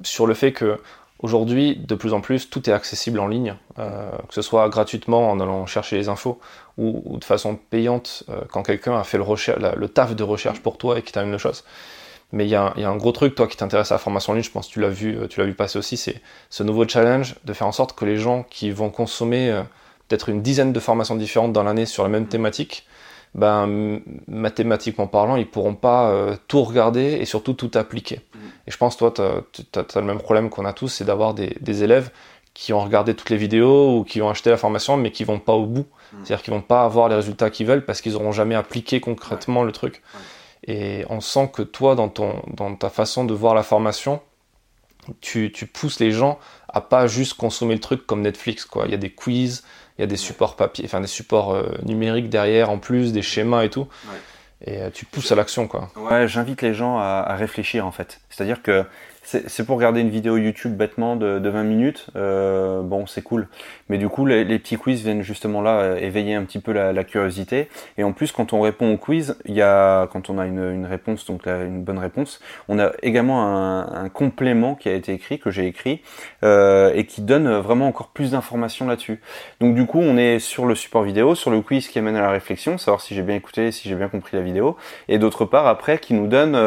sur le fait que aujourd'hui, de plus en plus, tout est accessible en ligne, euh, que ce soit gratuitement en allant chercher les infos ou, de façon payante euh, quand quelqu'un a fait le, le, taf de recherche pour toi et qui t'amène le chose. Mais il y, y, a un gros truc, toi qui t'intéresse à la formation en ligne, je pense que tu l'as vu, tu l'as vu passer aussi, c'est ce nouveau challenge de faire en sorte que les gens qui vont consommer peut-être une dizaine de formations différentes dans l'année sur la même thématique, ben, mathématiquement parlant, ils pourront pas euh, tout regarder et surtout tout appliquer. Mm. Et je pense, toi, tu as, le même problème qu'on a tous, c'est d'avoir des, des, élèves qui ont regardé toutes les vidéos ou qui ont acheté la formation, mais qui vont pas au bout. Mm. C'est-à-dire qu'ils vont pas avoir les résultats qu'ils veulent parce qu'ils n'auront jamais appliqué concrètement le truc. Et on sent que toi, dans, ton, dans ta façon de voir la formation, tu, tu, pousses les gens à pas juste consommer le truc comme Netflix. Quoi. Il y a des quiz, il y a des supports papier, enfin des supports euh, numériques derrière en plus, des schémas et tout. Et euh, tu pousses à l'action. quoi. Ouais, j'invite les gens à, à réfléchir en fait. C'est-à-dire que c'est pour regarder une vidéo YouTube bêtement de, de 20 minutes. Euh, bon, c'est cool. Mais du coup, les, petits quiz viennent justement là euh, éveiller un petit peu la, curiosité. Et en plus, quand on répond au quiz, il y a, quand on a une, réponse, donc une bonne réponse, on a également un, complément qui a été écrit, que j'ai écrit, euh, et qui donne vraiment encore plus d'informations là-dessus. Donc du coup, on est sur le support vidéo, sur le quiz qui amène à la réflexion, savoir si j'ai bien écouté, si j'ai bien compris la vidéo, et d'autre part après qui nous donne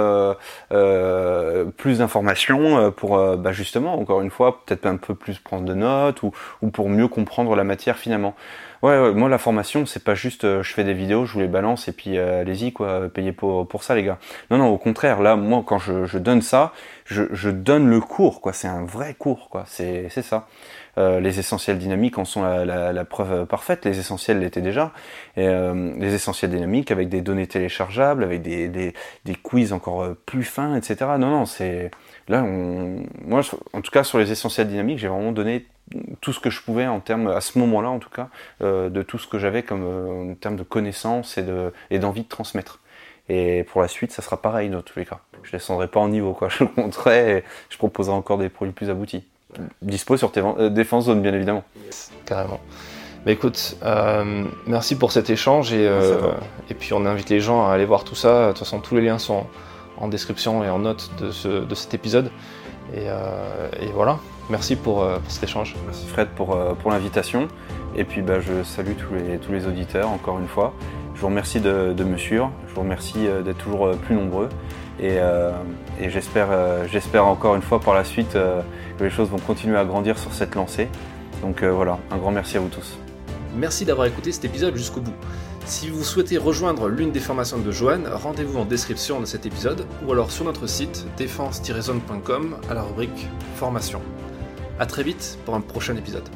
plus d'informations euh, pour euh, bah justement, encore une fois, peut-être un peu plus prendre de notes ou, ou pour mieux comprendre la matière finalement. Ouais, moi la formation, c'est pas juste euh, je fais des vidéos, je vous les balance et puis allez-y quoi, payez pour, pour ça les gars. Non, non, au contraire, là, moi quand je, donne ça, je, donne le cours quoi, c'est un vrai cours quoi, c'est ça. Les essentiels dynamiques en sont la, preuve parfaite, les essentiels l'étaient déjà. Et, les essentiels dynamiques avec des données téléchargeables, avec des, des, des quiz encore plus fins, etc. Non, non, c'est là, on... moi, en tout cas sur les essentiels dynamiques, j'ai vraiment donné tout ce que je pouvais en termes, à ce moment-là en tout cas, euh, de tout ce que j'avais comme euh, en termes de connaissances et de et d'envie de transmettre. Et pour la suite, ça sera pareil dans tous les cas. Je descendrai pas en niveau, quoi. <laughs> Je le montrerai et je proposerai encore des produits plus aboutis. Dispo sur tes euh, défense zone, bien évidemment. Carrément. Bah écoute, euh, merci pour cet échange et, et puis on invite les gens à aller voir tout ça. De toute façon, tous les liens sont en description et en note de, ce, de cet épisode. Et, euh, et voilà. Merci pour, euh, pour, cet échange. Merci Fred pour, euh, pour l'invitation. Et puis bah, je salue tous les, tous les auditeurs encore une fois. Je vous remercie de, de me suivre. Je vous remercie d'être toujours plus nombreux. Et, et j'espère, j'espère encore une fois par la suite que les choses vont continuer à grandir sur cette lancée. Donc voilà, un grand merci à vous tous. Merci d'avoir écouté cet épisode jusqu'au bout. Si vous souhaitez rejoindre l'une des formations de Joanne, rendez-vous en description de cet épisode ou alors sur notre site défense-zone.com à la rubrique formation. A très vite pour un prochain épisode.